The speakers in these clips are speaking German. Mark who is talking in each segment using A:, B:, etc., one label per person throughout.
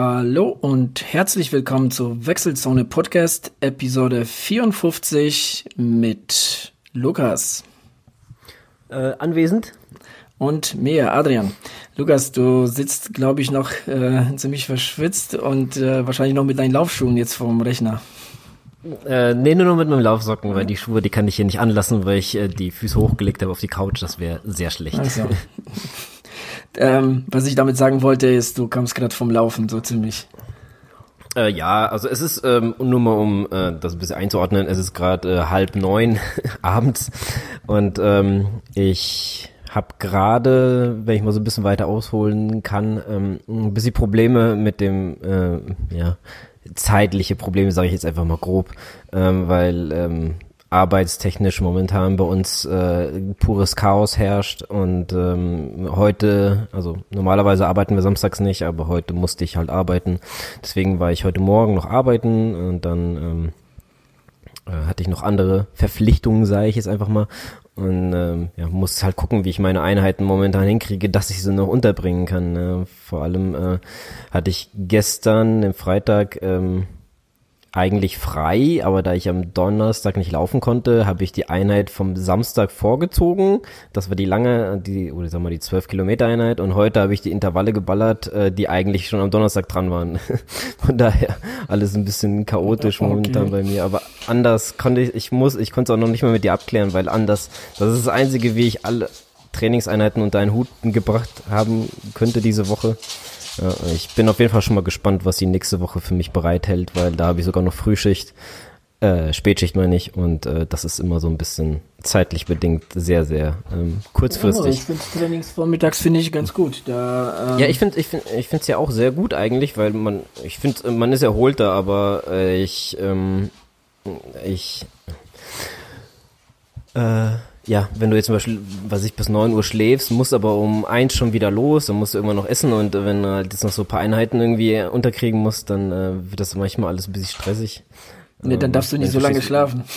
A: Hallo und herzlich willkommen zu Wechselzone Podcast Episode 54 mit Lukas.
B: Äh, anwesend.
A: Und mir, Adrian. Lukas, du sitzt, glaube ich, noch äh, ziemlich verschwitzt und äh, wahrscheinlich noch mit deinen Laufschuhen jetzt vorm Rechner.
B: Äh, nee, nur noch mit meinem Laufsocken, weil die Schuhe, die kann ich hier nicht anlassen, weil ich äh, die Füße hochgelegt habe auf die Couch. Das wäre sehr schlecht. Also.
A: ähm, was ich damit sagen wollte, ist, du kamst gerade vom Laufen, so ziemlich.
B: Äh, ja, also es ist, ähm, nur mal um äh, das ein bisschen einzuordnen, es ist gerade äh, halb neun abends und ähm, ich habe gerade, wenn ich mal so ein bisschen weiter ausholen kann, ähm, ein bisschen Probleme mit dem, äh, ja, zeitliche Probleme, sage ich jetzt einfach mal grob, ähm, weil ähm, arbeitstechnisch momentan bei uns äh, pures Chaos herrscht und ähm, heute, also normalerweise arbeiten wir samstags nicht, aber heute musste ich halt arbeiten. Deswegen war ich heute Morgen noch arbeiten und dann ähm, äh, hatte ich noch andere Verpflichtungen, sage ich jetzt einfach mal. Und ähm, ja, muss halt gucken, wie ich meine Einheiten momentan hinkriege, dass ich sie noch unterbringen kann. Ne? Vor allem äh, hatte ich gestern, am Freitag, ähm, eigentlich frei, aber da ich am Donnerstag nicht laufen konnte, habe ich die Einheit vom Samstag vorgezogen. Das war die lange, die, oder sagen wir die 12 Kilometer Einheit und heute habe ich die Intervalle geballert, äh, die eigentlich schon am Donnerstag dran waren. Von daher alles ein bisschen chaotisch okay. momentan bei mir, aber anders konnte ich, ich muss, ich konnte es auch noch nicht mal mit dir abklären, weil anders, das ist das einzige, wie ich alle Trainingseinheiten unter einen Hut gebracht haben könnte diese Woche. Ja, ich bin auf jeden Fall schon mal gespannt, was sie nächste Woche für mich bereithält, weil da habe ich sogar noch Frühschicht, äh, Spätschicht meine ich, und äh, das ist immer so ein bisschen zeitlich bedingt sehr, sehr ähm, kurzfristig. Ja,
A: ich finde Trainingsvormittags finde ich ganz gut. Da,
B: ähm ja, ich finde ich finde ich finde es ja auch sehr gut eigentlich, weil man ich finde man ist erholter, aber äh, ich ähm, ich äh, ja, wenn du jetzt zum Beispiel, was ich bis neun Uhr schläfst, musst aber um eins schon wieder los, dann musst du irgendwann noch essen und wenn du halt jetzt noch so ein paar Einheiten irgendwie unterkriegen musst, dann äh, wird das manchmal alles ein bisschen stressig.
A: Nee, dann darfst du nicht so lange schlafen.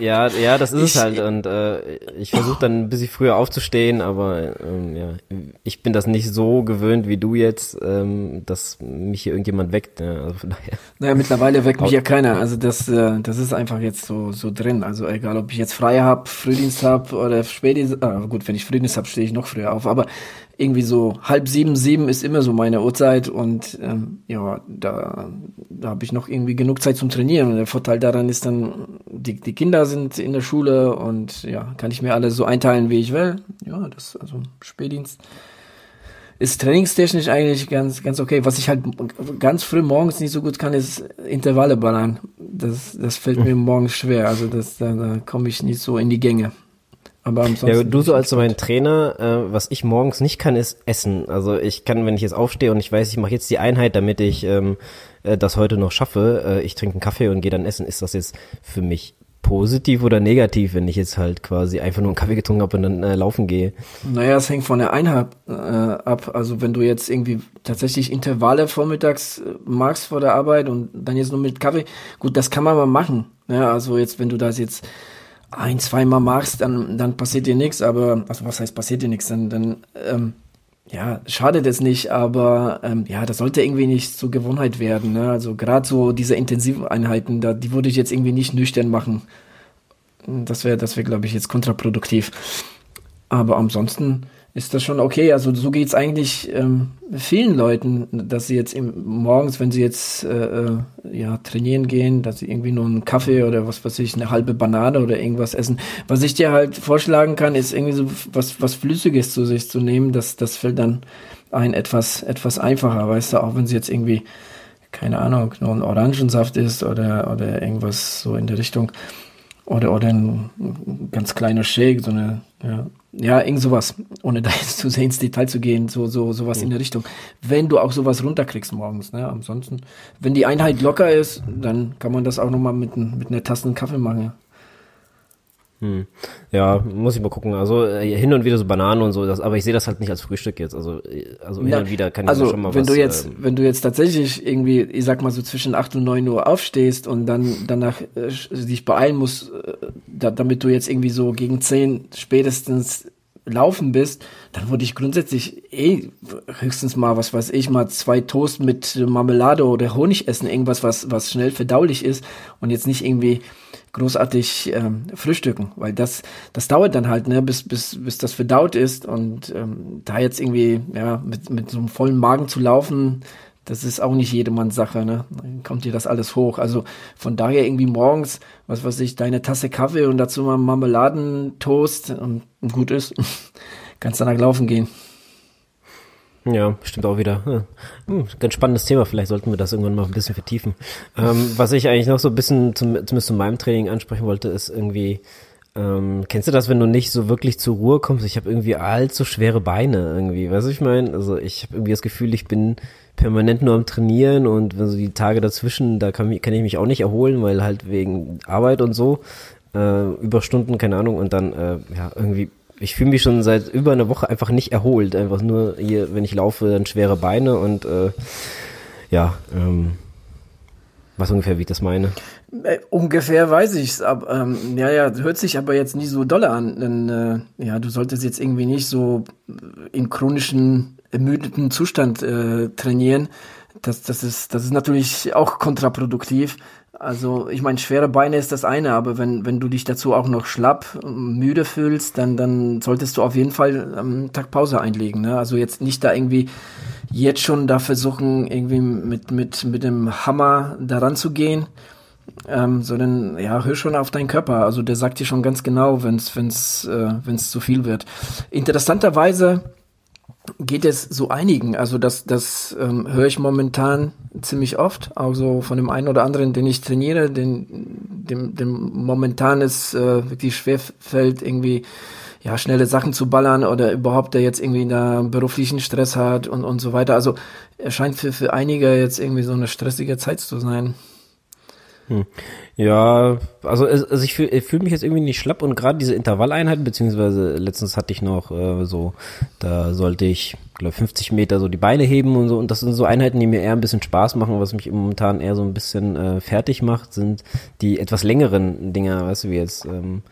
B: Ja, ja, das ist ich, es halt. Und äh, ich versuche dann ein bisschen früher aufzustehen, aber ähm, ja, ich bin das nicht so gewöhnt wie du jetzt, ähm, dass mich hier irgendjemand weckt. Ja, also von daher.
A: Naja, mittlerweile weckt mich ja keiner. Also das, äh, das ist einfach jetzt so so drin. Also egal, ob ich jetzt frei hab, Frühdienst hab oder Spätdienst. Ah, gut, wenn ich Frühdienst hab, stehe ich noch früher auf. Aber irgendwie so halb sieben, sieben ist immer so meine Uhrzeit und ähm, ja, da, da habe ich noch irgendwie genug Zeit zum Trainieren. Und der Vorteil daran ist dann, die, die Kinder sind in der Schule und ja, kann ich mir alles so einteilen, wie ich will. Ja, das, also Spätdienst ist trainingstechnisch eigentlich ganz, ganz okay. Was ich halt ganz früh morgens nicht so gut kann, ist Intervalle ballern. Das, das fällt mir morgens schwer. Also das, da, da komme ich nicht so in die Gänge.
B: Aber ansonsten ja, du so als so mein Trainer, äh, was ich morgens nicht kann, ist essen. Also ich kann, wenn ich jetzt aufstehe und ich weiß, ich mache jetzt die Einheit, damit ich ähm, äh, das heute noch schaffe, äh, ich trinke einen Kaffee und gehe dann essen, ist das jetzt für mich positiv oder negativ, wenn ich jetzt halt quasi einfach nur einen Kaffee getrunken habe und dann äh, laufen gehe?
A: Naja, es hängt von der Einheit äh, ab. Also wenn du jetzt irgendwie tatsächlich Intervalle vormittags äh, magst vor der Arbeit und dann jetzt nur mit Kaffee, gut, das kann man mal machen. Ja, also jetzt, wenn du das jetzt ein, zweimal machst, dann, dann passiert dir nichts, aber, also was heißt passiert dir nichts, dann, dann ähm, ja, schadet es nicht, aber ähm, ja, das sollte irgendwie nicht zur Gewohnheit werden. Ne? Also gerade so diese Intensiveinheiten, da, die würde ich jetzt irgendwie nicht nüchtern machen. Das wäre, das wäre, glaube ich, jetzt kontraproduktiv. Aber ansonsten, ist das schon okay. Also so geht's eigentlich ähm, vielen Leuten, dass sie jetzt im, morgens, wenn sie jetzt äh, äh, ja trainieren gehen, dass sie irgendwie nur einen Kaffee oder was weiß ich, eine halbe Banane oder irgendwas essen. Was ich dir halt vorschlagen kann, ist irgendwie so was was Flüssiges zu sich zu nehmen. Das das fällt dann ein etwas etwas einfacher, weißt du, auch wenn sie jetzt irgendwie keine Ahnung, nur ein Orangensaft ist oder oder irgendwas so in der Richtung oder oder ein ganz kleiner Shake, so eine ja, ja, irgend sowas, ohne da jetzt zu sehr ins Detail zu gehen, so, so, sowas mhm. in der Richtung. Wenn du auch sowas runterkriegst morgens, ne, ansonsten, wenn die Einheit locker ist, dann kann man das auch nochmal mit, mit einer Tasse Kaffee machen.
B: Hm. Ja, muss ich mal gucken. Also äh, hin und wieder so Bananen und so, das, aber ich sehe das halt nicht als Frühstück jetzt. Also, äh, also hin und wieder kann ich
A: also,
B: schon mal
A: wenn
B: was.
A: Du jetzt, ähm, wenn du jetzt tatsächlich irgendwie, ich sag mal so zwischen acht und neun Uhr aufstehst und dann danach äh, dich beeilen musst, äh, da, damit du jetzt irgendwie so gegen zehn spätestens Laufen bist, dann würde ich grundsätzlich eh höchstens mal, was weiß ich, mal zwei Toast mit Marmelade oder Honig essen, irgendwas, was, was schnell verdaulich ist und jetzt nicht irgendwie großartig ähm, frühstücken, weil das, das dauert dann halt, ne, bis, bis, bis das verdaut ist und ähm, da jetzt irgendwie, ja, mit, mit so einem vollen Magen zu laufen, das ist auch nicht jedermanns Sache, ne? Dann kommt dir das alles hoch. Also von daher irgendwie morgens, was weiß ich, deine Tasse Kaffee und dazu mal Marmeladentoast und, gut ist, kannst danach laufen gehen.
B: Ja, stimmt auch wieder. Hm, ganz spannendes Thema. Vielleicht sollten wir das irgendwann mal ein bisschen vertiefen. Ähm, was ich eigentlich noch so ein bisschen, zum, zumindest zu meinem Training ansprechen wollte, ist irgendwie, ähm, kennst du das, wenn du nicht so wirklich zur Ruhe kommst? Ich habe irgendwie allzu schwere Beine irgendwie. Weißt du, ich meine? Also ich habe irgendwie das Gefühl, ich bin permanent nur am Trainieren und wenn so die Tage dazwischen, da kann, kann ich mich auch nicht erholen, weil halt wegen Arbeit und so, äh, Überstunden, keine Ahnung, und dann, äh, ja, irgendwie, ich fühle mich schon seit über einer Woche einfach nicht erholt. Einfach nur hier, wenn ich laufe, dann schwere Beine und äh, ja, ähm, was ungefähr, wie ich das meine.
A: Äh, ungefähr weiß ich's, aber ähm, ja, ja, hört sich aber jetzt nicht so dolle an, denn äh, ja, du solltest jetzt irgendwie nicht so in chronischen ermüdeten Zustand äh, trainieren. Das, das ist, das ist natürlich auch kontraproduktiv. Also ich meine, schwere Beine ist das eine, aber wenn, wenn du dich dazu auch noch schlapp, müde fühlst, dann, dann solltest du auf jeden Fall am Tag Pause einlegen. Ne? Also jetzt nicht da irgendwie jetzt schon da versuchen, irgendwie mit, mit, mit dem Hammer daran zu gehen, ähm, sondern ja, hör schon auf deinen Körper. Also der sagt dir schon ganz genau, wenn es wenn's, äh, wenn's zu viel wird. Interessanterweise geht es so einigen. Also das, das ähm, höre ich momentan ziemlich oft, also von dem einen oder anderen, den ich trainiere, den, dem, dem momentan es äh, wirklich schwer fällt, irgendwie ja, schnelle Sachen zu ballern oder überhaupt der jetzt irgendwie da beruflichen Stress hat und, und so weiter. Also er scheint für, für einige jetzt irgendwie so eine stressige Zeit zu sein.
B: Hm. Ja, also, also ich fühle fühl mich jetzt irgendwie nicht schlapp und gerade diese Intervalleinheiten, beziehungsweise letztens hatte ich noch äh, so, da sollte ich, glaube 50 Meter so die Beine heben und so und das sind so Einheiten, die mir eher ein bisschen Spaß machen, was mich momentan eher so ein bisschen äh, fertig macht, sind die etwas längeren Dinger, weißt du, wie jetzt ähm,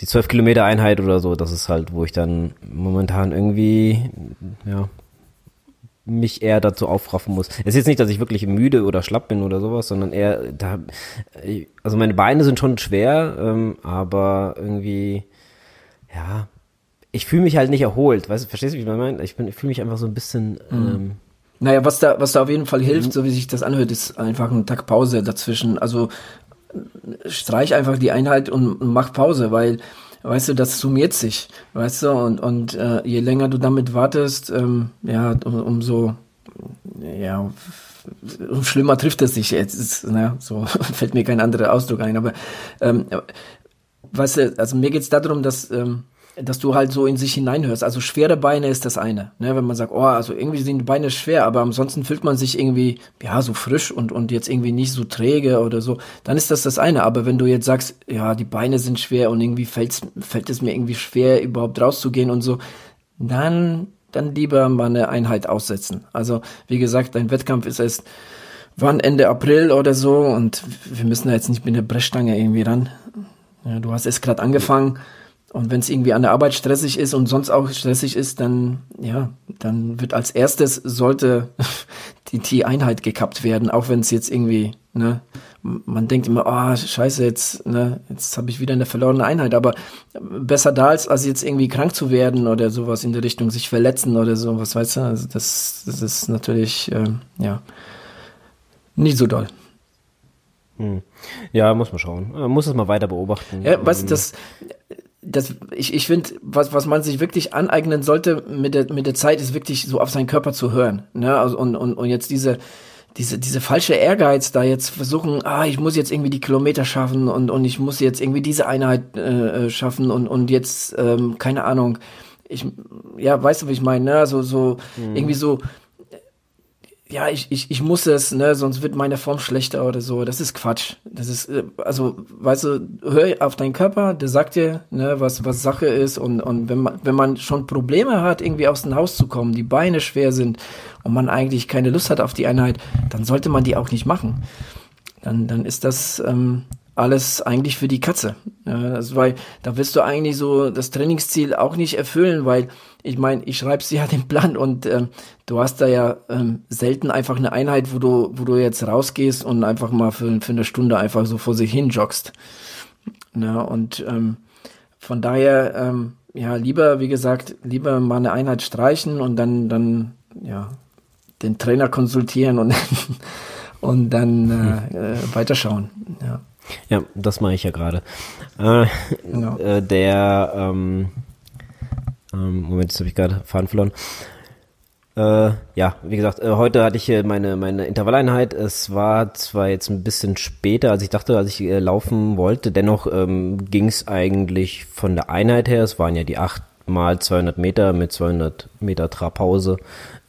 B: die 12 Kilometer Einheit oder so, das ist halt, wo ich dann momentan irgendwie, ja, mich eher dazu aufraffen muss. Es ist jetzt nicht, dass ich wirklich müde oder schlapp bin oder sowas, sondern eher da, also meine Beine sind schon schwer, ähm, aber irgendwie, ja, ich fühle mich halt nicht erholt. Weißt du, verstehst du, wie ich meine? Ich, bin, ich fühle mich einfach so ein bisschen. Mhm. Ähm,
A: naja, was da, was da auf jeden Fall hilft, so wie sich das anhört, ist einfach ein Tag Pause dazwischen. Also streich einfach die Einheit und, und mach Pause, weil weißt du, das summiert sich, weißt du, und, und äh, je länger du damit wartest, ähm, ja, um, umso, ja, schlimmer trifft es sich jetzt, ist, ne, so fällt mir kein anderer Ausdruck ein, aber, ähm, weißt du, also mir geht's darum, dass, ähm, dass du halt so in sich hineinhörst. Also schwere Beine ist das eine. Ne? Wenn man sagt, oh, also irgendwie sind die Beine schwer, aber ansonsten fühlt man sich irgendwie, ja, so frisch und, und jetzt irgendwie nicht so träge oder so, dann ist das das eine. Aber wenn du jetzt sagst, ja, die Beine sind schwer und irgendwie fällt es mir irgendwie schwer, überhaupt rauszugehen und so, dann, dann lieber mal eine Einheit aussetzen. Also, wie gesagt, dein Wettkampf ist erst wann Ende April oder so und wir müssen da jetzt nicht mit der Brechstange irgendwie ran. Ja, du hast erst gerade angefangen. Und wenn es irgendwie an der Arbeit stressig ist und sonst auch stressig ist, dann, ja, dann wird als erstes sollte die, die Einheit gekappt werden, auch wenn es jetzt irgendwie, ne, man denkt immer, ah, oh, scheiße, jetzt, ne, jetzt habe ich wieder eine verlorene Einheit, aber besser da als, als jetzt irgendwie krank zu werden oder sowas in der Richtung, sich verletzen oder sowas, weißt du, also das, das ist natürlich, äh, ja, nicht so doll.
B: Hm. Ja, muss man schauen. Man muss es mal weiter beobachten.
A: Ja, weißt du, ähm, das, das, ich, ich finde, was, was man sich wirklich aneignen sollte mit der, mit der Zeit, ist wirklich so auf seinen Körper zu hören. Ne? Also, und, und, und jetzt diese, diese, diese falsche Ehrgeiz da jetzt versuchen, ah, ich muss jetzt irgendwie die Kilometer schaffen und, und ich muss jetzt irgendwie diese Einheit äh, äh schaffen und, und jetzt, ähm, keine Ahnung, ich, ja, weißt du, wie ich meine, ne? So, so, mhm. irgendwie so, ja, ich, ich, ich muss es, ne, sonst wird meine Form schlechter oder so. Das ist Quatsch. Das ist, äh, also, weißt du, hör auf deinen Körper, der sagt dir, ne, was, was Sache ist. Und, und wenn man, wenn man schon Probleme hat, irgendwie aus dem Haus zu kommen, die Beine schwer sind und man eigentlich keine Lust hat auf die Einheit, dann sollte man die auch nicht machen. Dann, dann ist das ähm, alles eigentlich für die Katze. Ja, also weil da wirst du eigentlich so das Trainingsziel auch nicht erfüllen, weil ich meine, ich schreibe sie ja den Plan und ähm, du hast da ja ähm, selten einfach eine Einheit, wo du, wo du jetzt rausgehst und einfach mal für, für eine Stunde einfach so vor sich hin joggst. Ja, und ähm, von daher, ähm, ja, lieber, wie gesagt, lieber mal eine Einheit streichen und dann, dann, ja, den Trainer konsultieren und, und dann äh, äh, weiterschauen. Ja.
B: Ja, das mache ich ja gerade. Äh, genau. äh, der, ähm, ähm, Moment, jetzt habe ich gerade Faden verloren. Äh, ja, wie gesagt, äh, heute hatte ich hier meine, meine Intervalleinheit. Es war zwar jetzt ein bisschen später, als ich dachte, als ich äh, laufen wollte. Dennoch ähm, ging es eigentlich von der Einheit her. Es waren ja die acht mal 200 Meter mit 200 Meter Trabpause.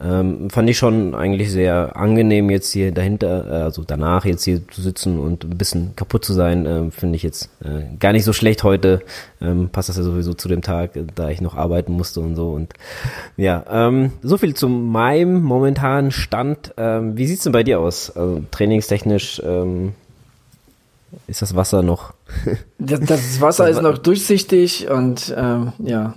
B: Ähm, fand ich schon eigentlich sehr angenehm jetzt hier dahinter, äh, also danach jetzt hier zu sitzen und ein bisschen kaputt zu sein, äh, finde ich jetzt äh, gar nicht so schlecht heute. Ähm, passt das ja sowieso zu dem Tag, da ich noch arbeiten musste und so. Und ja, ähm, so viel zu meinem momentanen Stand. Ähm, wie sieht's denn bei dir aus? Also, trainingstechnisch ähm, ist das Wasser noch?
A: das, das Wasser ist noch durchsichtig und ähm, ja,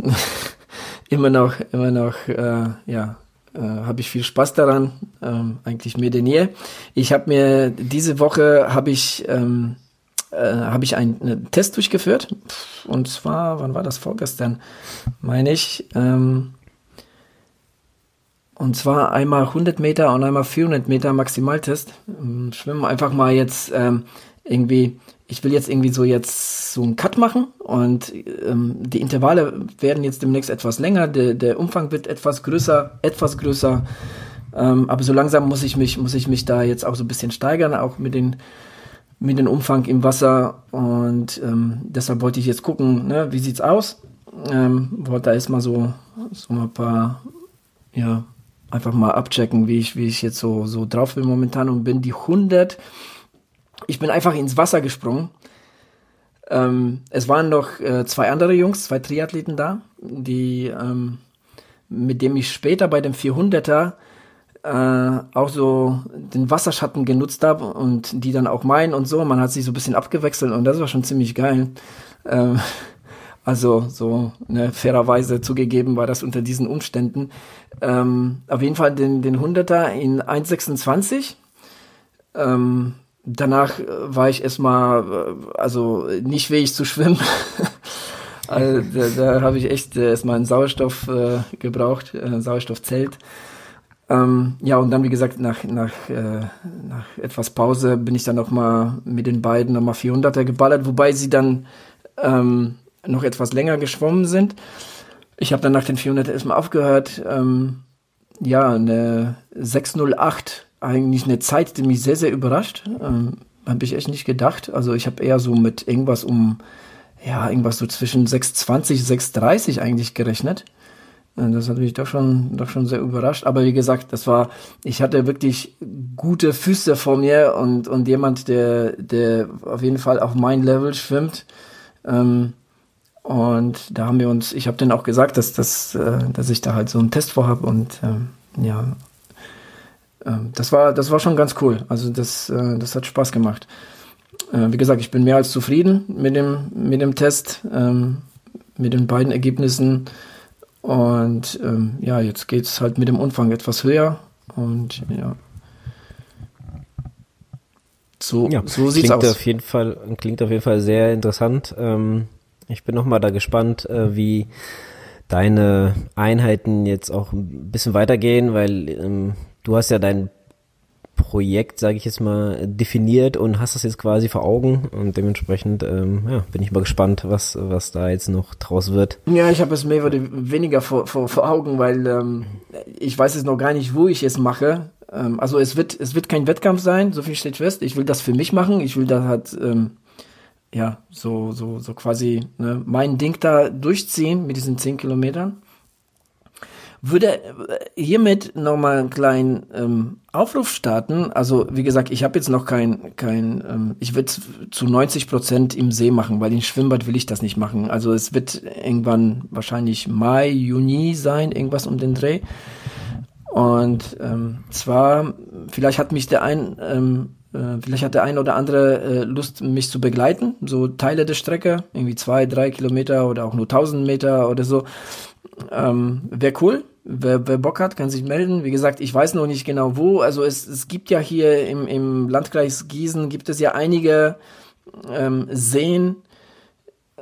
A: immer noch, immer noch, äh, ja, äh, habe ich viel Spaß daran, ähm, eigentlich mir denn je. Ich habe mir diese Woche habe ich ähm, äh, habe ich einen, einen Test durchgeführt und zwar wann war das vorgestern meine ich ähm, und zwar einmal 100 Meter und einmal 400 Meter Maximaltest. Ähm, schwimmen einfach mal jetzt ähm, irgendwie ich will jetzt irgendwie so jetzt so einen Cut machen und ähm, die Intervalle werden jetzt demnächst etwas länger, der, der Umfang wird etwas größer, etwas größer, ähm, aber so langsam muss ich mich, muss ich mich da jetzt auch so ein bisschen steigern, auch mit den mit dem Umfang im Wasser und ähm, deshalb wollte ich jetzt gucken, ne, wie sieht's aus? Ähm, wollte da erstmal so, so ein paar, ja, einfach mal abchecken, wie ich, wie ich jetzt so, so drauf bin momentan und bin die 100 ich bin einfach ins Wasser gesprungen. Ähm, es waren noch äh, zwei andere Jungs, zwei Triathleten da, die, ähm, mit dem ich später bei dem 400er äh, auch so den Wasserschatten genutzt habe und die dann auch meinen und so. Man hat sich so ein bisschen abgewechselt und das war schon ziemlich geil. Ähm, also so ne, fairerweise zugegeben war das unter diesen Umständen. Ähm, auf jeden Fall den, den 100er in 1,26. Ähm, danach äh, war ich erstmal, äh, also nicht fähig zu schwimmen. also, da, da habe ich echt erstmal einen Sauerstoff äh, gebraucht, ein Sauerstoffzelt. Ähm, ja, und dann, wie gesagt, nach, nach, äh, nach etwas Pause bin ich dann nochmal mit den beiden nochmal 400er geballert, wobei sie dann ähm, noch etwas länger geschwommen sind. Ich habe dann nach den 400 erstmal aufgehört. Ähm, ja, eine 608 eigentlich eine Zeit, die mich sehr, sehr überrascht. Ähm, habe ich echt nicht gedacht. Also ich habe eher so mit irgendwas um, ja, irgendwas so zwischen 6,20, 6,30 eigentlich gerechnet. Äh, das hat mich doch schon, doch schon sehr überrascht. Aber wie gesagt, das war, ich hatte wirklich gute Füße vor mir und, und jemand, der, der auf jeden Fall auf mein Level schwimmt. Ähm, und da haben wir uns, ich habe denen auch gesagt, dass, dass, äh, dass ich da halt so einen Test vorhab und ähm, ja, ähm, das war, das war schon ganz cool. Also das, äh, das hat Spaß gemacht. Äh, wie gesagt, ich bin mehr als zufrieden mit dem, mit dem Test, ähm, mit den beiden Ergebnissen. Und ähm, ja, jetzt geht es halt mit dem Umfang etwas höher. Und ja.
B: So, ja, so sieht's klingt aus. Auf jeden Fall, klingt auf jeden Fall sehr interessant. Ähm, ich bin nochmal da gespannt, äh, wie deine Einheiten jetzt auch ein bisschen weitergehen, weil ähm, du hast ja dein Projekt, sage ich jetzt mal, definiert und hast das jetzt quasi vor Augen und dementsprechend ähm, ja, bin ich mal gespannt, was was da jetzt noch draus wird.
A: Ja, ich habe es mehr oder weniger vor, vor, vor Augen, weil ähm, ich weiß jetzt noch gar nicht, wo ich es mache. Ähm, also es wird es wird kein Wettkampf sein, so viel steht fest. Ich will das für mich machen. Ich will da halt ähm, ja so so so quasi ne, mein Ding da durchziehen mit diesen zehn Kilometern würde hiermit nochmal einen kleinen ähm, Aufruf starten. Also wie gesagt, ich habe jetzt noch kein, kein ähm, ich würde zu 90 Prozent im See machen, weil im Schwimmbad will ich das nicht machen. Also es wird irgendwann wahrscheinlich Mai, Juni sein, irgendwas um den Dreh. Und ähm, zwar, vielleicht hat mich der ein ähm, Äh, vielleicht hat der ein oder andere äh, Lust, mich zu begleiten, so Teile der Strecke, irgendwie zwei, drei Kilometer oder auch nur 1000 Meter oder so. Ähm, Wäre cool. Wer, wer Bock hat, kann sich melden. Wie gesagt, ich weiß noch nicht genau wo. Also es, es gibt ja hier im, im Landkreis Gießen gibt es ja einige ähm, Seen,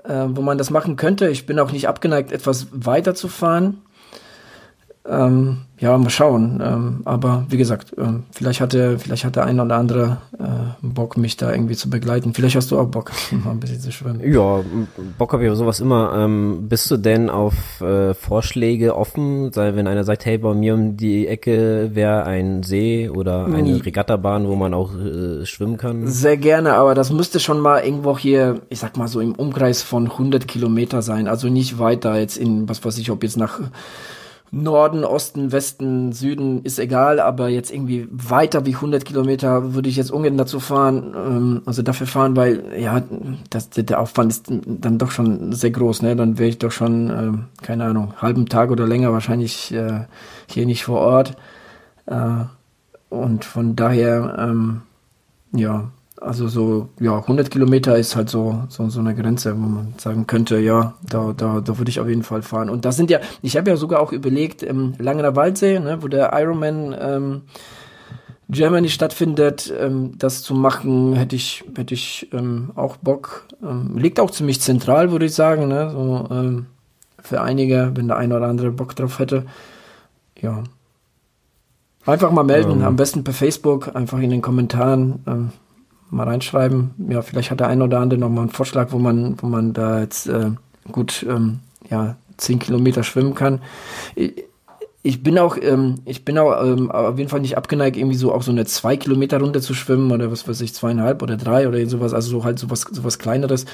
A: äh, wo man das machen könnte. Ich bin auch nicht abgeneigt, etwas weiter zu fahren. Ähm, ja, mal schauen. Ähm, aber wie gesagt, ähm, vielleicht hatte, vielleicht hat der eine oder andere äh, Bock, mich da irgendwie zu begleiten. Vielleicht hast du auch Bock, mal ein bisschen zu schwimmen.
B: Ja, Bock habe ich auf sowas immer. Ähm, bist du denn auf äh, Vorschläge offen? Sei, wenn einer sagt, hey, bei mir um die Ecke wäre ein See oder eine Nie. Regattabahn, wo man auch äh, schwimmen kann?
A: Sehr gerne, aber das müsste schon mal irgendwo hier, ich sag mal so im Umkreis von 100 Kilometer sein. Also nicht weiter jetzt in, was weiß ich, ob jetzt nach Norden, Osten, Westen, Süden ist egal, aber jetzt irgendwie weiter wie 100 Kilometer würde ich jetzt ungern dazu fahren, ähm, also dafür fahren, weil ja, das, der Aufwand ist dann doch schon sehr groß, ne? Dann wäre ich doch schon, äh, keine Ahnung, halben Tag oder länger wahrscheinlich äh, hier nicht vor Ort. Äh, und von daher, ähm, ja, also so, ja, 100 Kilometer ist halt so, so, so eine Grenze, wo man sagen könnte, ja, da, da, da würde ich auf jeden Fall fahren. Und das sind ja, ich habe ja sogar auch überlegt, im Langener Waldsee, ne, wo der Ironman ähm, Germany stattfindet, ähm, das zu machen, hätte ich, hätte ich ähm, auch Bock. Ähm, liegt auch ziemlich zentral, würde ich sagen, ne, so, ähm, für einige, wenn der eine oder andere Bock drauf hätte. Ja. Einfach mal melden, am besten per Facebook, einfach in den Kommentaren. Mal reinschreiben. Ja, vielleicht hat der eine oder andere noch mal einen Vorschlag, wo man, wo man da jetzt äh, gut ähm, ja, zehn Kilometer schwimmen kann. Ich, ich bin auch, ähm, ich bin auch ähm, auf jeden Fall nicht abgeneigt, irgendwie so auch so eine zwei Kilometer Runde zu schwimmen oder was weiß ich, zweieinhalb oder drei oder sowas, also so halt sowas, sowas kleineres.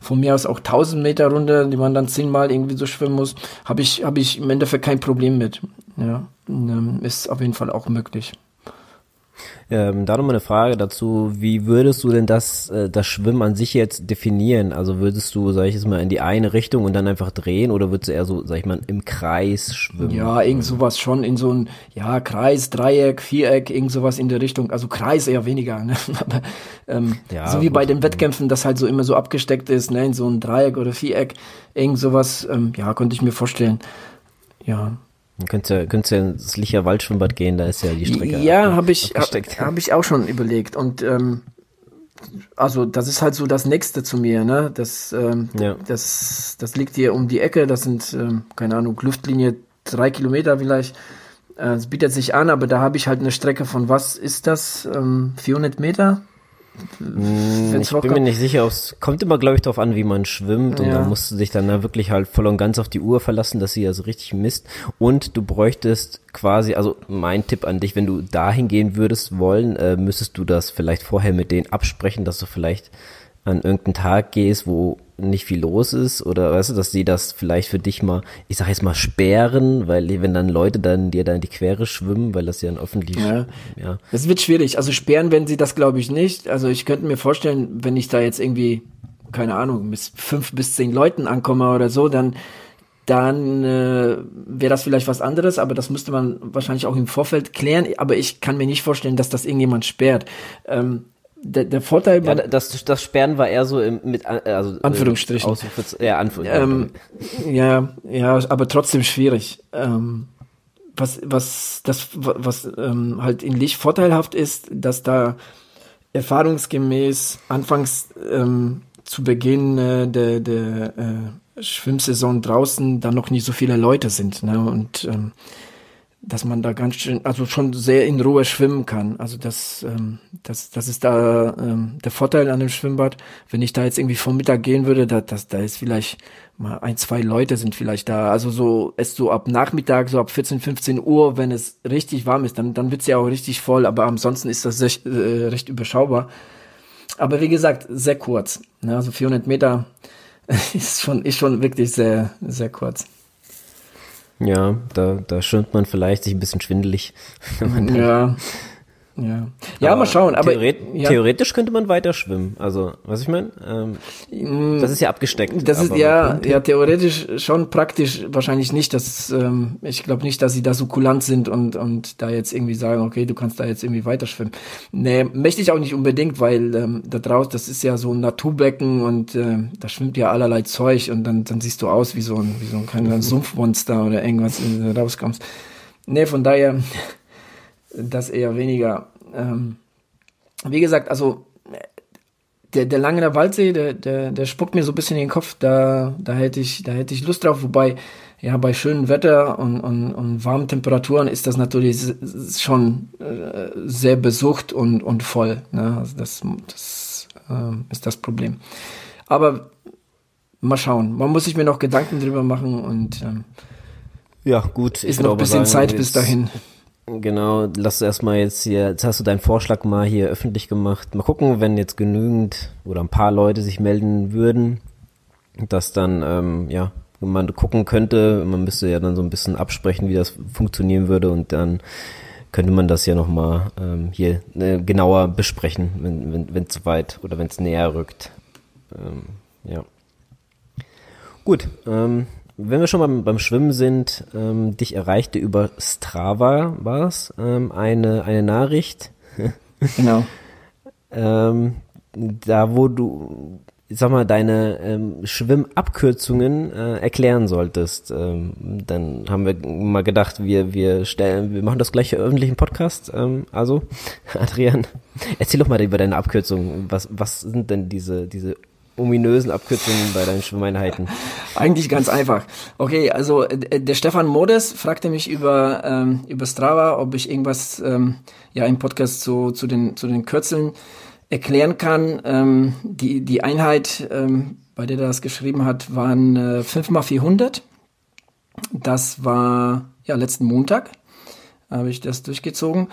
A: Von mir aus auch 1000 Meter Runde, die man dann zehnmal irgendwie so schwimmen muss, habe ich, habe ich im Endeffekt kein Problem mit. Ja, ähm, ist auf jeden Fall auch möglich.
B: Ähm, da nochmal eine Frage dazu. Wie würdest du denn das, äh, das Schwimmen an sich jetzt definieren? Also würdest du, sag ich jetzt mal, in die eine Richtung und dann einfach drehen oder würdest du eher so, sag ich mal, im Kreis schwimmen?
A: Ja, irgend sowas schon in so ein, ja, Kreis, Dreieck, Viereck, irgend sowas in der Richtung. Also Kreis eher weniger, ne? Aber ähm, ja, so wie gut. bei den Wettkämpfen, das halt so immer so abgesteckt ist, ne? In so ein Dreieck oder Viereck, irgend sowas, ähm, ja, konnte ich mir vorstellen. Ja.
B: Könntest du, könntest du ins Licher Waldschwimmbad gehen, da ist ja die Strecke.
A: Ja, habe ich, habe hab ich auch schon überlegt. Und ähm, also das ist halt so das Nächste zu mir, ne? Das, ähm, ja. das, das liegt hier um die Ecke, das sind, ähm, keine Ahnung, Luftlinie drei Kilometer vielleicht. Äh, es bietet sich an, aber da habe ich halt eine Strecke von was ist das? Ähm, 400 Meter?
B: Hm, ich bin mir nicht sicher, es kommt immer, glaube ich, darauf an, wie man schwimmt. Und ja. da musst du dich dann wirklich halt voll und ganz auf die Uhr verlassen, dass sie also richtig misst. Und du bräuchtest quasi, also mein Tipp an dich, wenn du dahin gehen würdest wollen, äh, müsstest du das vielleicht vorher mit denen absprechen, dass du vielleicht an irgendeinen Tag gehst, wo nicht viel los ist oder weißt du, dass sie das vielleicht für dich mal, ich sag jetzt mal sperren, weil wenn dann Leute dann dir dann in die Quere schwimmen, weil das ja ein öffentlich ja.
A: ja. Das wird schwierig. Also sperren werden sie das glaube ich nicht. Also ich könnte mir vorstellen, wenn ich da jetzt irgendwie keine Ahnung, bis fünf bis zehn Leuten ankomme oder so, dann dann äh, wäre das vielleicht was anderes, aber das müsste man wahrscheinlich auch im Vorfeld klären. Aber ich kann mir nicht vorstellen, dass das irgendjemand sperrt. Ähm, der, der Vorteil
B: ja, das, das Sperren war eher so im, mit äh, also
A: äh, Anführungsstrichen.
B: Ausrufe, ja, Anführungsstrichen.
A: Ähm, ja, ja, aber trotzdem schwierig. Ähm, was, was, das, was ähm, halt in Licht vorteilhaft ist, dass da erfahrungsgemäß anfangs ähm, zu Beginn äh, der, der äh, Schwimmsaison draußen dann noch nicht so viele Leute sind. Ne? Und ähm, dass man da ganz schön, also schon sehr in Ruhe schwimmen kann. Also das, ähm, das, das ist da ähm, der Vorteil an dem Schwimmbad. Wenn ich da jetzt irgendwie vom Mittag gehen würde, da, das, da ist vielleicht mal ein, zwei Leute sind vielleicht da. Also so, es so ab Nachmittag, so ab 14, 15 Uhr, wenn es richtig warm ist, dann, dann wird's ja auch richtig voll. Aber ansonsten ist das recht, äh, recht überschaubar. Aber wie gesagt, sehr kurz. Ne? Also 400 Meter ist schon, ist schon wirklich sehr, sehr kurz.
B: Ja, da, da schwimmt man vielleicht sich ein bisschen schwindelig.
A: ja. Ja, ja aber mal schauen. Aber
B: theoret ja. theoretisch könnte man weiter schwimmen. Also, was ich meine, ähm, mm, das ist ja abgesteckt.
A: Das ist ja, ja theoretisch schon praktisch wahrscheinlich nicht. Dass ähm, ich glaube nicht, dass sie da so kulant sind und und da jetzt irgendwie sagen, okay, du kannst da jetzt irgendwie weiter schwimmen. Nee, möchte ich auch nicht unbedingt, weil ähm, da draußen, das ist ja so ein Naturbecken und äh, da schwimmt ja allerlei Zeug und dann dann siehst du aus wie so ein wie so ein kleiner Sumpfmonster oder irgendwas, wenn du rauskommst. Nee, von daher das eher weniger. Ähm, wie gesagt, also der, der Langener Waldsee, der, der, der spuckt mir so ein bisschen in den Kopf, da, da hätte ich, da hätte ich Lust drauf, wobei, ja, bei schönem Wetter und, und, und warmen Temperaturen ist das natürlich schon äh, sehr besucht und, und voll. Ne? Also das, das äh, ist das Problem. Aber mal schauen. Man muss sich mir noch Gedanken drüber machen und ähm,
B: ja, gut.
A: Ist noch ein bisschen sagen, Zeit bis dahin.
B: Genau, lass erstmal jetzt hier, jetzt hast du deinen Vorschlag mal hier öffentlich gemacht. Mal gucken, wenn jetzt genügend oder ein paar Leute sich melden würden, dass dann, ähm, ja, man gucken könnte, man müsste ja dann so ein bisschen absprechen, wie das funktionieren würde und dann könnte man das ja nochmal ähm, hier äh, genauer besprechen, wenn wenn wenn, zu weit oder wenn es näher rückt. Ähm, ja. Gut, ähm, wenn wir schon beim, beim Schwimmen sind, ähm, dich erreichte über Strava war's ähm, eine eine Nachricht.
A: genau.
B: ähm, da wo du ich sag mal, deine ähm, Schwimmabkürzungen äh, erklären solltest. Ähm, dann haben wir mal gedacht, wir, wir stellen, wir machen das gleich öffentlichen Podcast. Ähm, also, Adrian, erzähl doch mal über deine Abkürzungen. Was, was sind denn diese, diese ominösen Abkürzungen bei deinen Schwimmeinheiten?
A: Eigentlich ganz einfach. Okay, also äh, der Stefan Modes fragte mich über, ähm, über Strava, ob ich irgendwas ähm, ja im Podcast zu, zu, den, zu den Kürzeln erklären kann. Ähm, die, die Einheit, ähm, bei der er das geschrieben hat, waren äh, 5x400. Das war ja letzten Montag habe ich das durchgezogen.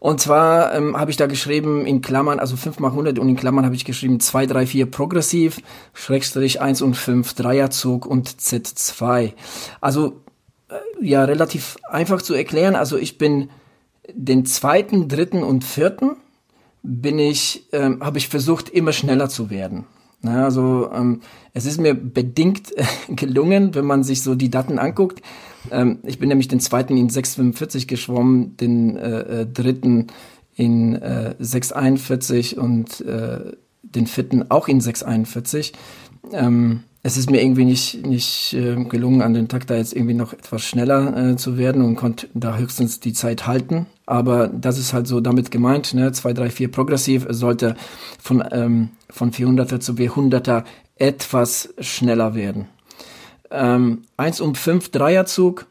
A: Und zwar ähm, habe ich da geschrieben in Klammern, also 5 mal 100 und in Klammern habe ich geschrieben 2, 3, 4 progressiv, Schrägstrich 1 und 5 Dreierzug und Z2. Also äh, ja, relativ einfach zu erklären. Also ich bin den zweiten, dritten und vierten bin ich, ähm, habe ich versucht, immer schneller zu werden. Na, also ähm, es ist mir bedingt gelungen, wenn man sich so die Daten anguckt. Ähm, ich bin nämlich den zweiten in 6,45 geschwommen, den äh, äh, dritten in äh, 6,41 und äh, den vierten auch in 6,41. Ähm, es ist mir irgendwie nicht, nicht äh, gelungen, an den Tag da jetzt irgendwie noch etwas schneller äh, zu werden und konnte da höchstens die Zeit halten. Aber das ist halt so damit gemeint, ne? 2, 3, 4 progressiv. Es sollte von, ähm, von 400er zu B100er etwas schneller werden. Ähm, 1 um 5 Dreierzug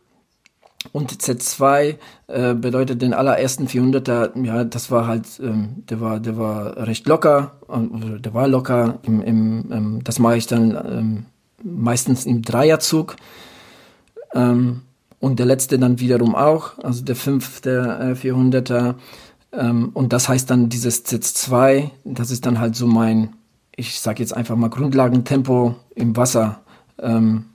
A: und Z2 äh, bedeutet den allerersten 400er, ja, das war halt, ähm, der war, der war recht locker, äh, der war locker. Im, im, ähm, das mache ich dann ähm, meistens im Dreierzug. Ähm, und der letzte dann wiederum auch, also der fünfte äh, 400er. Ähm, und das heißt dann dieses Z2, das ist dann halt so mein, ich sag jetzt einfach mal Grundlagentempo im Wasser. Ähm,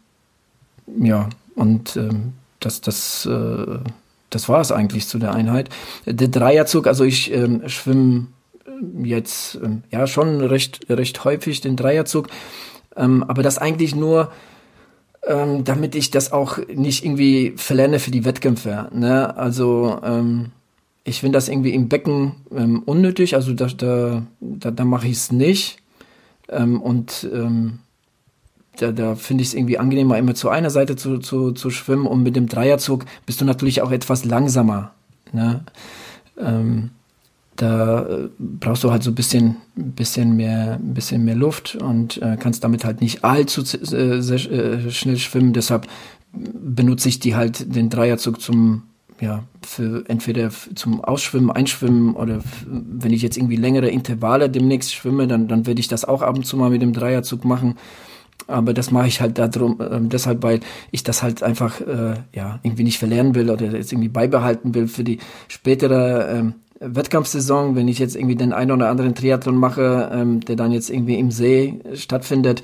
A: ja, und ähm, das, das, äh, das war es eigentlich zu der Einheit. Der Dreierzug, also ich ähm, schwimme jetzt ähm, ja schon recht, recht häufig den Dreierzug, ähm, aber das eigentlich nur, ähm, damit ich das auch nicht irgendwie verlerne für die Wettkämpfe. Ne? Also ähm, ich finde das irgendwie im Becken ähm, unnötig, also da, da, da, da mache ich es nicht. Ähm, und ähm, da, da finde ich es irgendwie angenehmer, immer zu einer Seite zu, zu, zu schwimmen und mit dem Dreierzug bist du natürlich auch etwas langsamer. Ne? Ähm, da äh, brauchst du halt so ein bisschen, bisschen, mehr, bisschen mehr Luft und äh, kannst damit halt nicht allzu äh, äh, schnell schwimmen. Deshalb benutze ich die halt den Dreierzug zum ja, für entweder zum Ausschwimmen, Einschwimmen oder wenn ich jetzt irgendwie längere Intervalle demnächst schwimme, dann, dann werde ich das auch ab und zu mal mit dem Dreierzug machen. Aber das mache ich halt darum, äh, deshalb, weil ich das halt einfach äh, ja irgendwie nicht verlernen will oder jetzt irgendwie beibehalten will für die spätere ähm, Wettkampfsaison, wenn ich jetzt irgendwie den einen oder anderen Triathlon mache, ähm, der dann jetzt irgendwie im See stattfindet,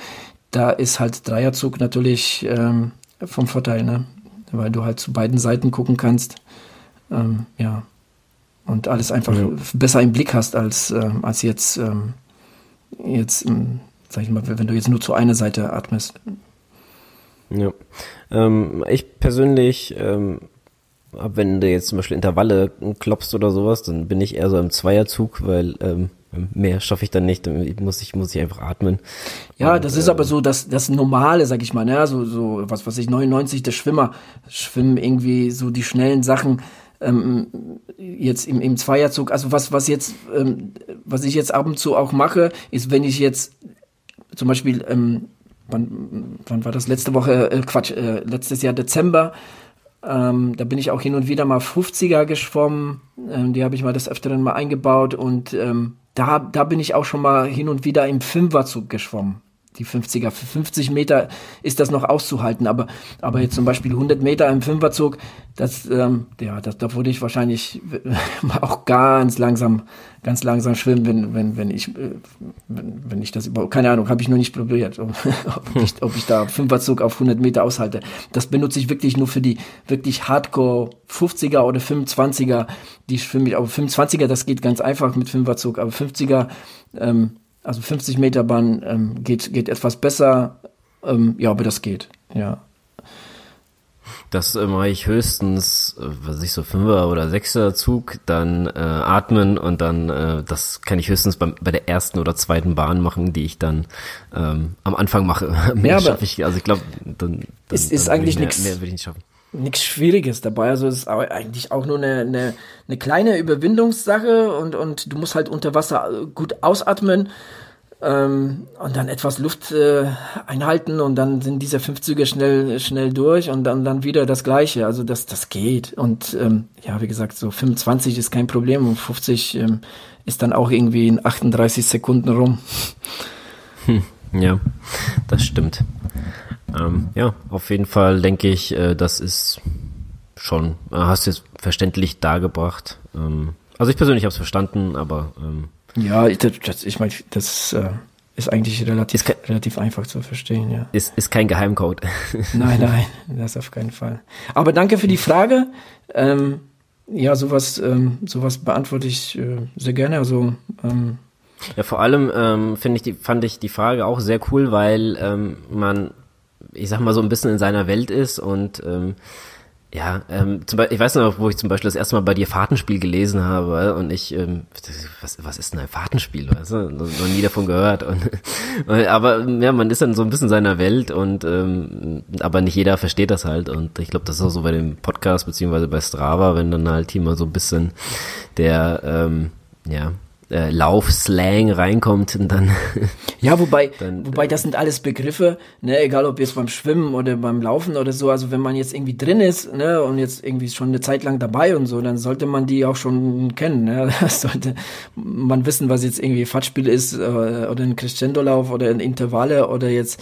A: da ist halt Dreierzug natürlich ähm, vom Vorteil, ne? Weil du halt zu beiden Seiten gucken kannst. Ähm, ja. und alles einfach ja. besser im Blick hast als, äh, als jetzt, ähm, jetzt, ähm, sag ich mal, wenn du jetzt nur zu einer Seite atmest.
B: Ja. Ähm, ich persönlich, ähm, wenn du jetzt zum Beispiel Intervalle klopfst oder sowas, dann bin ich eher so im Zweierzug, weil ähm, mehr schaffe ich dann nicht, dann muss ich, muss ich einfach atmen.
A: Ja, und, das ist äh, aber so das, das Normale, sag ich mal, ne? so, so, was weiß ich, 99, der Schwimmer schwimmen irgendwie so die schnellen Sachen, ähm, jetzt im, im Zweierzug, also was, was jetzt, ähm, was ich jetzt ab und zu auch mache, ist, wenn ich jetzt zum Beispiel, ähm, wann, wann war das letzte Woche, äh, Quatsch, äh, letztes Jahr Dezember, ähm, da bin ich auch hin und wieder mal 50er geschwommen. Ähm, die habe ich mal des Öfteren mal eingebaut und ähm, da, da bin ich auch schon mal hin und wieder im Fünferzug geschwommen die 50er. Für 50 Meter ist das noch auszuhalten, aber, aber jetzt zum Beispiel 100 Meter im Fünferzug, das, ähm, ja, das, da würde ich wahrscheinlich auch ganz langsam, ganz langsam schwimmen, wenn, wenn, wenn ich, äh, wenn, wenn ich das überhaupt, keine Ahnung, habe ich noch nicht probiert, ob, ich, ob ich da Fünferzug auf 100 Meter aushalte. Das benutze ich wirklich nur für die wirklich Hardcore 50er oder 25er, die schwimme ich, aber 25er, das geht ganz einfach mit Fünferzug, aber 50er, ähm, also 50 Meter Bahn ähm, geht, geht etwas besser. Ähm, ja, aber das geht, ja.
B: Das äh, mache ich höchstens, äh, was ich so Fünfer oder Sechser Zug, dann äh, atmen und dann, äh, das kann ich höchstens beim, bei der ersten oder zweiten Bahn machen, die ich dann ähm, am Anfang mache. mehr ja, schaffe ich, also ich glaube, dann, dann,
A: ist, ist eigentlich nichts. Mehr, mehr will ich nicht schaffen nichts Schwieriges dabei. Also es ist eigentlich auch nur eine, eine, eine kleine Überwindungssache und, und du musst halt unter Wasser gut ausatmen ähm, und dann etwas Luft äh, einhalten und dann sind diese fünf Züge schnell schnell durch und dann dann wieder das gleiche. Also das das geht und ähm, ja wie gesagt so 25 ist kein Problem und 50 ähm, ist dann auch irgendwie in 38 Sekunden rum.
B: Hm, ja, das stimmt. Ähm, ja, auf jeden Fall denke ich, äh, das ist schon, äh, hast du jetzt verständlich dargebracht. Ähm, also ich persönlich habe es verstanden, aber ähm,
A: ja, ich, das, ich meine, das äh, ist eigentlich relativ, ist relativ einfach zu verstehen, ja.
B: Ist, ist kein Geheimcode.
A: nein, nein, das auf keinen Fall. Aber danke für die Frage. Ähm, ja, sowas, ähm, sowas beantworte ich äh, sehr gerne. Also ähm,
B: ja, vor allem ähm, finde ich die, fand ich die Frage auch sehr cool, weil ähm, man ich sag mal, so ein bisschen in seiner Welt ist und ähm, ja, ähm, zum Beispiel, ich weiß noch, wo ich zum Beispiel das erste Mal bei dir Fahrtenspiel gelesen habe und ich, ähm, was, was ist denn ein Fahrtenspiel? Weißt du? Noch nie davon gehört. Und, aber ja, man ist dann so ein bisschen in seiner Welt und ähm, aber nicht jeder versteht das halt. Und ich glaube, das ist auch so bei dem Podcast beziehungsweise bei Strava, wenn dann halt hier mal so ein bisschen der ähm, ja, äh, Laufslang reinkommt und dann.
A: Ja, wobei, dann, wobei das sind alles Begriffe, ne, egal ob jetzt beim Schwimmen oder beim Laufen oder so, also wenn man jetzt irgendwie drin ist, ne, und jetzt irgendwie schon eine Zeit lang dabei und so, dann sollte man die auch schon kennen, ne, das sollte man wissen, was jetzt irgendwie Fahrtspiel ist, äh, oder ein Crescendo-Lauf oder ein Intervalle oder jetzt,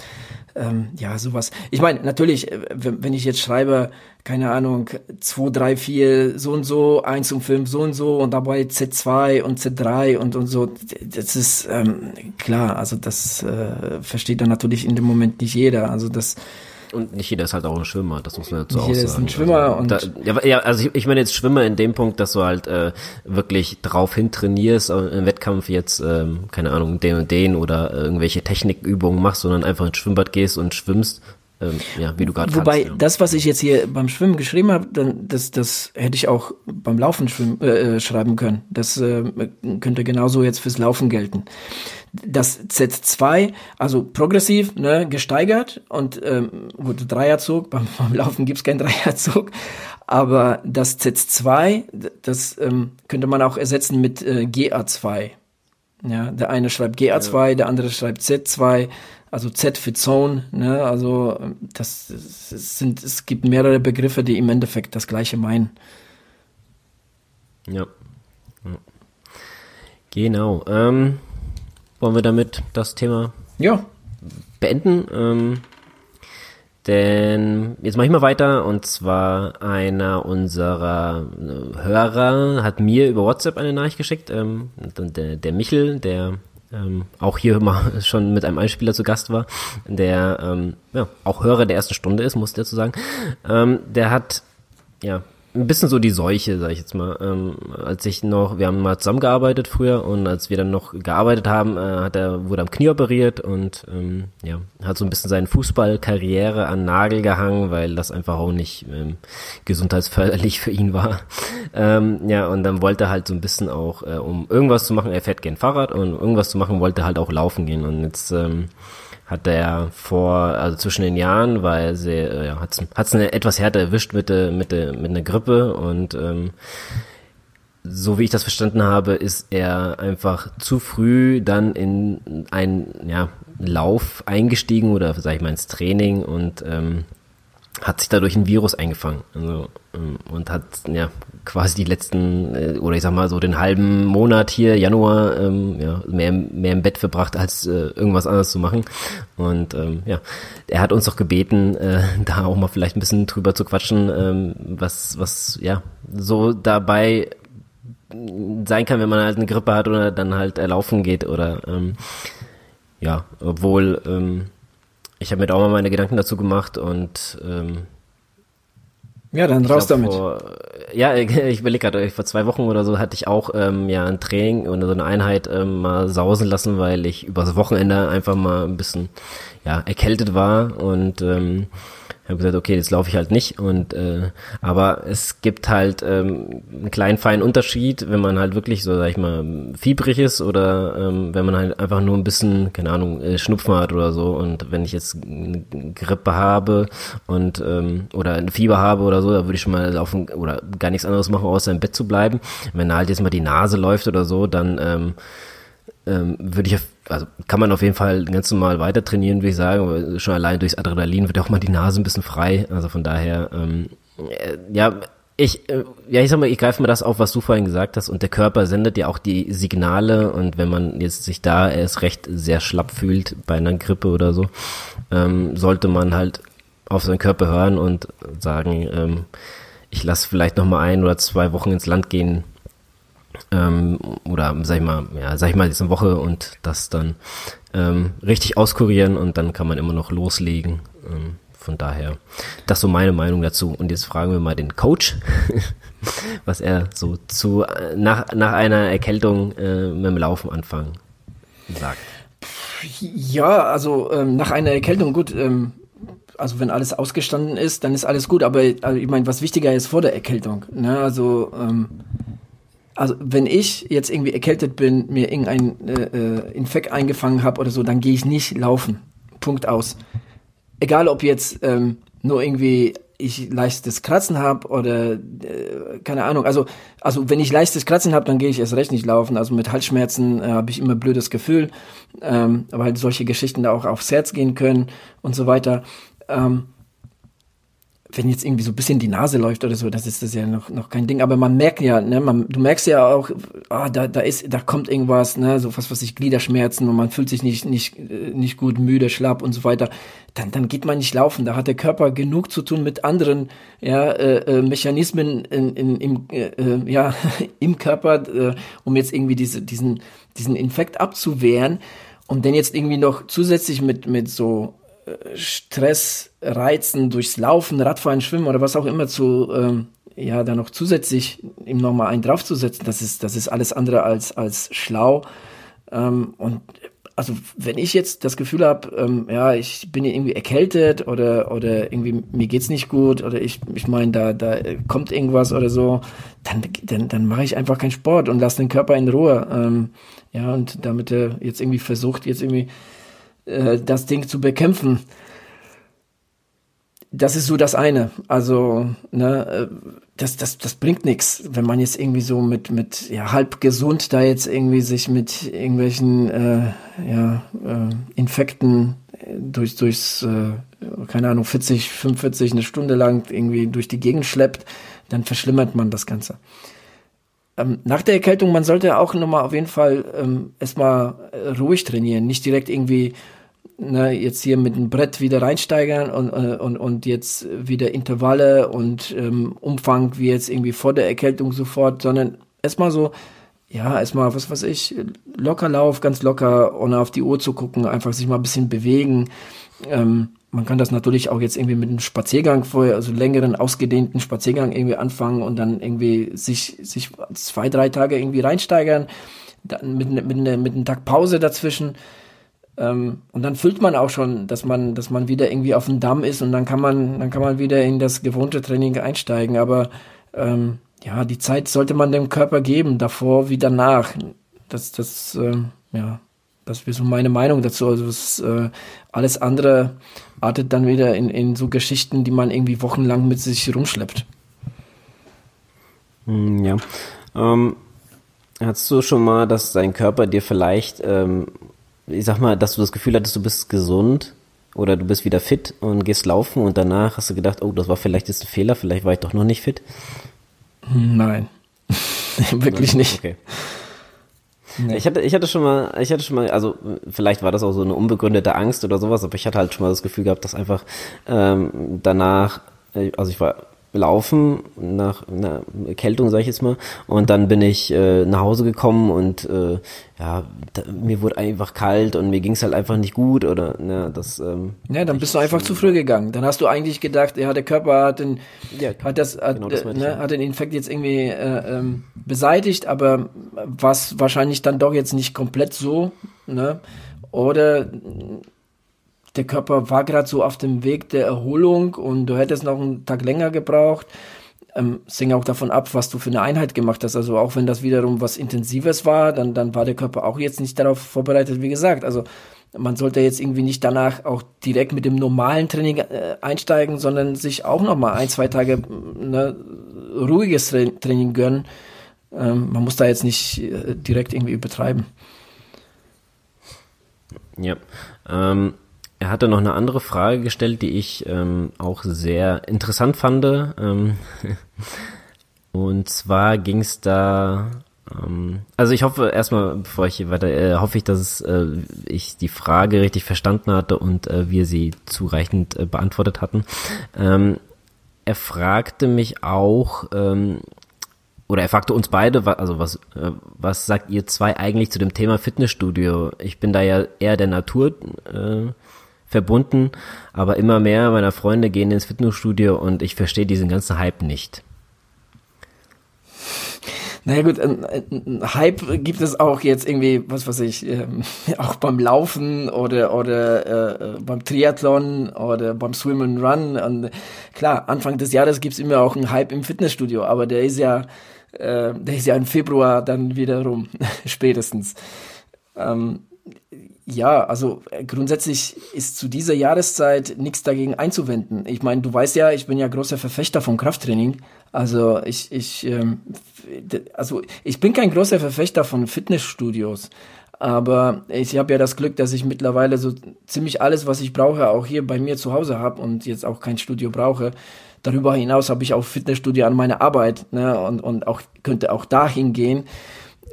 A: ähm, ja, sowas. Ich meine, natürlich, äh, wenn ich jetzt schreibe, keine Ahnung, 2, 3, 4, so und so, 1 und 5, so und so und dabei Z2 und Z3 und, und so, das ist ähm, klar, also das äh, versteht dann natürlich in dem Moment nicht jeder. Also das
B: und nicht jeder ist halt auch ein Schwimmer, das muss man dazu
A: auch sagen. Jeder ist ein Schwimmer
B: also,
A: und.
B: Da, ja, ja, also ich, ich meine jetzt Schwimmer in dem Punkt, dass du halt äh, wirklich drauf hin trainierst, im Wettkampf jetzt, ähm, keine Ahnung, den und den oder irgendwelche Technikübungen machst, sondern einfach ins Schwimmbad gehst und schwimmst ähm, ja, wie du gerade
A: Wobei,
B: kannst,
A: ja. das, was ich jetzt hier beim Schwimmen geschrieben habe, dann, das, das hätte ich auch beim Laufen schwimmen, äh, äh schreiben können. Das äh, könnte genauso jetzt fürs Laufen gelten. Das Z2, also progressiv, ne, gesteigert und ähm, gut, Dreierzug, beim, beim Laufen gibt's keinen Dreierzug, aber das Z2, das ähm, könnte man auch ersetzen mit äh, GA2. Ja, der eine schreibt GA2, ja. der andere schreibt Z2 also Z für Zone, ne, also das, das sind, es gibt mehrere Begriffe, die im Endeffekt das gleiche meinen.
B: Ja. Genau. Ähm, wollen wir damit das Thema
A: ja.
B: beenden? Ähm, denn jetzt mache ich mal weiter und zwar einer unserer Hörer hat mir über WhatsApp eine Nachricht geschickt, ähm, der, der Michel, der ähm, auch hier mal schon mit einem Einspieler zu Gast war, der ähm, ja, auch Hörer der ersten Stunde ist, muss ich dazu sagen. Ähm, der hat ja ein bisschen so die Seuche, sag ich jetzt mal. Ähm, als ich noch, wir haben mal zusammengearbeitet früher und als wir dann noch gearbeitet haben, äh, hat er wurde am Knie operiert und ähm, ja, hat so ein bisschen seine Fußballkarriere an Nagel gehangen, weil das einfach auch nicht ähm, gesundheitsförderlich für ihn war. Ähm, ja, und dann wollte er halt so ein bisschen auch, äh, um irgendwas zu machen, er fährt gern Fahrrad und um irgendwas zu machen, wollte er halt auch laufen gehen und jetzt ähm, hat er vor, also zwischen den Jahren, weil sie, äh, ja, hat's, hat's eine etwas härter erwischt mit der, mit der, mit einer Grippe und ähm, so wie ich das verstanden habe, ist er einfach zu früh dann in einen ja, Lauf eingestiegen oder sag ich mal ins Training und ähm, hat sich dadurch ein Virus eingefangen. Also, ähm, und hat ja quasi die letzten äh, oder ich sag mal so den halben Monat hier Januar ähm, ja, mehr mehr im Bett verbracht als äh, irgendwas anderes zu machen. Und ähm, ja er hat uns doch gebeten äh, da auch mal vielleicht ein bisschen drüber zu quatschen ähm, was was ja so dabei sein kann wenn man halt eine Grippe hat oder dann halt erlaufen geht oder ähm, ja obwohl ähm, ich habe mir da auch mal meine Gedanken dazu gemacht und ähm,
A: ja, dann raus glaub, damit.
B: Vor, ja, ich überlege gerade, vor zwei Wochen oder so hatte ich auch ähm, ja ein Training oder so eine Einheit ähm, mal sausen lassen, weil ich übers Wochenende einfach mal ein bisschen ja erkältet war und ähm, habe gesagt, okay, jetzt laufe ich halt nicht und äh, aber es gibt halt ähm, einen kleinen feinen Unterschied, wenn man halt wirklich so, sag ich mal, fiebrig ist oder ähm, wenn man halt einfach nur ein bisschen, keine Ahnung, äh, Schnupfen hat oder so und wenn ich jetzt eine Grippe habe und ähm, oder ein Fieber habe oder so, da würde ich schon mal laufen oder gar nichts anderes machen, außer im Bett zu bleiben. Wenn halt jetzt mal die Nase läuft oder so, dann ähm, ähm, würde ich, also kann man auf jeden Fall ganz normal weiter trainieren, würde ich sagen, schon allein durchs Adrenalin wird auch mal die Nase ein bisschen frei, also von daher, ähm, äh, ja, ich, äh, ja, ich sag mal, ich greife mal das auf, was du vorhin gesagt hast, und der Körper sendet ja auch die Signale, und wenn man jetzt sich da erst recht sehr schlapp fühlt bei einer Grippe oder so, ähm, sollte man halt auf seinen Körper hören und sagen, ähm, ich lasse vielleicht noch mal ein oder zwei Wochen ins Land gehen, ähm, oder sag ich mal, ja, sag ich mal, jetzt eine Woche und das dann ähm, richtig auskurieren und dann kann man immer noch loslegen. Ähm, von daher, das so meine Meinung dazu. Und jetzt fragen wir mal den Coach, was er so zu nach, nach einer Erkältung äh, mit dem Laufen anfangen sagt.
A: Ja, also ähm, nach einer Erkältung, gut, ähm, also wenn alles ausgestanden ist, dann ist alles gut. Aber also ich meine, was wichtiger ist vor der Erkältung. Ne? Also ähm, also wenn ich jetzt irgendwie erkältet bin, mir irgendein äh, äh Infekt eingefangen habe oder so, dann gehe ich nicht laufen. Punkt aus. Egal ob jetzt ähm, nur irgendwie ich leichtes Kratzen habe oder äh, keine Ahnung. Also also wenn ich leichtes Kratzen habe, dann gehe ich erst recht nicht laufen. Also mit Halsschmerzen äh, habe ich immer blödes Gefühl, ähm, weil halt solche Geschichten da auch aufs Herz gehen können und so weiter. Ähm, wenn jetzt irgendwie so ein bisschen die Nase läuft oder so, das ist das ja noch, noch kein Ding. Aber man merkt ja, ne, man, du merkst ja auch, ah, da, da ist, da kommt irgendwas, ne, so was, was sich Gliederschmerzen und man fühlt sich nicht, nicht, äh, nicht gut, müde, schlapp und so weiter. Dann, dann geht man nicht laufen. Da hat der Körper genug zu tun mit anderen, ja, äh, äh, Mechanismen in, in, im, äh, äh ja, im Körper, äh, um jetzt irgendwie diese, diesen, diesen Infekt abzuwehren. Und dann jetzt irgendwie noch zusätzlich mit, mit so Stress, Reizen durchs Laufen, Radfahren, Schwimmen oder was auch immer zu, ähm, ja, da noch zusätzlich ihm nochmal einen draufzusetzen, das ist, das ist alles andere als, als schlau. Ähm, und also wenn ich jetzt das Gefühl habe, ähm, ja, ich bin irgendwie erkältet oder oder irgendwie mir geht's nicht gut oder ich ich meine da da kommt irgendwas oder so, dann dann dann mache ich einfach keinen Sport und lasse den Körper in Ruhe. Ähm, ja und damit er jetzt irgendwie versucht jetzt irgendwie äh, das Ding zu bekämpfen. Das ist so das eine. Also, ne, äh, das, das, das bringt nichts, wenn man jetzt irgendwie so mit, mit ja, halb gesund da jetzt irgendwie sich mit irgendwelchen äh, ja, äh, Infekten durch, durchs, äh, keine Ahnung, 40, 45, eine Stunde lang irgendwie durch die Gegend schleppt, dann verschlimmert man das Ganze. Ähm, nach der Erkältung, man sollte auch nochmal auf jeden Fall ähm, erstmal äh, ruhig trainieren, nicht direkt irgendwie ne, jetzt hier mit dem Brett wieder reinsteigern und, äh, und, und jetzt wieder Intervalle und ähm, Umfang wie jetzt irgendwie vor der Erkältung sofort, sondern erstmal so ja, erstmal, was weiß ich, locker Lauf, ganz locker, ohne auf die Uhr zu gucken, einfach sich mal ein bisschen bewegen. Ähm, man kann das natürlich auch jetzt irgendwie mit einem Spaziergang vorher, also längeren, ausgedehnten Spaziergang irgendwie anfangen und dann irgendwie sich, sich zwei, drei Tage irgendwie reinsteigern, dann mit, mit, mit einem Tag Pause dazwischen. Ähm, und dann fühlt man auch schon, dass man, dass man wieder irgendwie auf dem Damm ist und dann kann man, dann kann man wieder in das gewohnte Training einsteigen. Aber ähm, ja, die Zeit sollte man dem Körper geben, davor wie danach. Das, das, äh, ja, das wäre so meine Meinung dazu. Also das, äh, alles andere artet dann wieder in, in so Geschichten, die man irgendwie wochenlang mit sich rumschleppt.
B: Hm, ja. Ähm, hast du schon mal, dass dein Körper dir vielleicht, ähm, ich sag mal, dass du das Gefühl hattest, du bist gesund oder du bist wieder fit und gehst laufen und danach hast du gedacht, oh, das war vielleicht jetzt ein Fehler, vielleicht war ich doch noch nicht fit?
A: Nein, wirklich Nein? nicht.
B: Okay. Nee. Ich hatte, ich hatte schon mal, ich hatte schon mal, also vielleicht war das auch so eine unbegründete Angst oder sowas, aber ich hatte halt schon mal das Gefühl gehabt, dass einfach ähm, danach, äh, also ich war laufen nach einer Erkältung, sag ich jetzt mal. Und dann bin ich äh, nach Hause gekommen und äh, ja, da, mir wurde einfach kalt und mir ging es halt einfach nicht gut oder ne, das. Ähm,
A: ja, dann bist du einfach zu früh gegangen. Dann hast du eigentlich gedacht, ja, der Körper hat den, ja, hat das, hat, genau das ne, hat den Infekt jetzt irgendwie äh, ähm, beseitigt, aber was wahrscheinlich dann doch jetzt nicht komplett so, ne? Oder der Körper war gerade so auf dem Weg der Erholung und du hättest noch einen Tag länger gebraucht. Ähm, es hing auch davon ab, was du für eine Einheit gemacht hast. Also auch wenn das wiederum was Intensives war, dann, dann war der Körper auch jetzt nicht darauf vorbereitet, wie gesagt. Also man sollte jetzt irgendwie nicht danach auch direkt mit dem normalen Training äh, einsteigen, sondern sich auch noch mal ein, zwei Tage ne, ruhiges Tra Training gönnen. Ähm, man muss da jetzt nicht äh, direkt irgendwie übertreiben.
B: Ja, ähm, er hatte noch eine andere Frage gestellt, die ich ähm, auch sehr interessant fand. Ähm, und zwar ging es da, ähm, also ich hoffe erstmal, bevor ich hier weiter, äh, hoffe ich, dass es, äh, ich die Frage richtig verstanden hatte und äh, wir sie zureichend äh, beantwortet hatten. Ähm, er fragte mich auch, ähm, oder er fragte uns beide, also was, äh, was sagt ihr zwei eigentlich zu dem Thema Fitnessstudio? Ich bin da ja eher der Natur äh, verbunden, aber immer mehr meiner Freunde gehen ins Fitnessstudio und ich verstehe diesen ganzen Hype nicht.
A: Naja gut, ein, Hype gibt es auch jetzt irgendwie, was weiß ich, ähm, auch beim Laufen oder oder äh, beim Triathlon oder beim Swim and Run. Und klar, Anfang des Jahres gibt's immer auch einen Hype im Fitnessstudio, aber der ist ja, äh, der ist ja im Februar dann wieder rum, spätestens. Ähm, ja, also äh, grundsätzlich ist zu dieser Jahreszeit nichts dagegen einzuwenden. Ich meine, du weißt ja, ich bin ja großer Verfechter vom Krafttraining. Also ich, ich, ähm, also ich bin kein großer Verfechter von Fitnessstudios. Aber ich habe ja das Glück, dass ich mittlerweile so ziemlich alles, was ich brauche, auch hier bei mir zu Hause habe und jetzt auch kein Studio brauche. Darüber hinaus habe ich auch Fitnessstudio an meiner Arbeit ne, und, und auch könnte auch dahin gehen.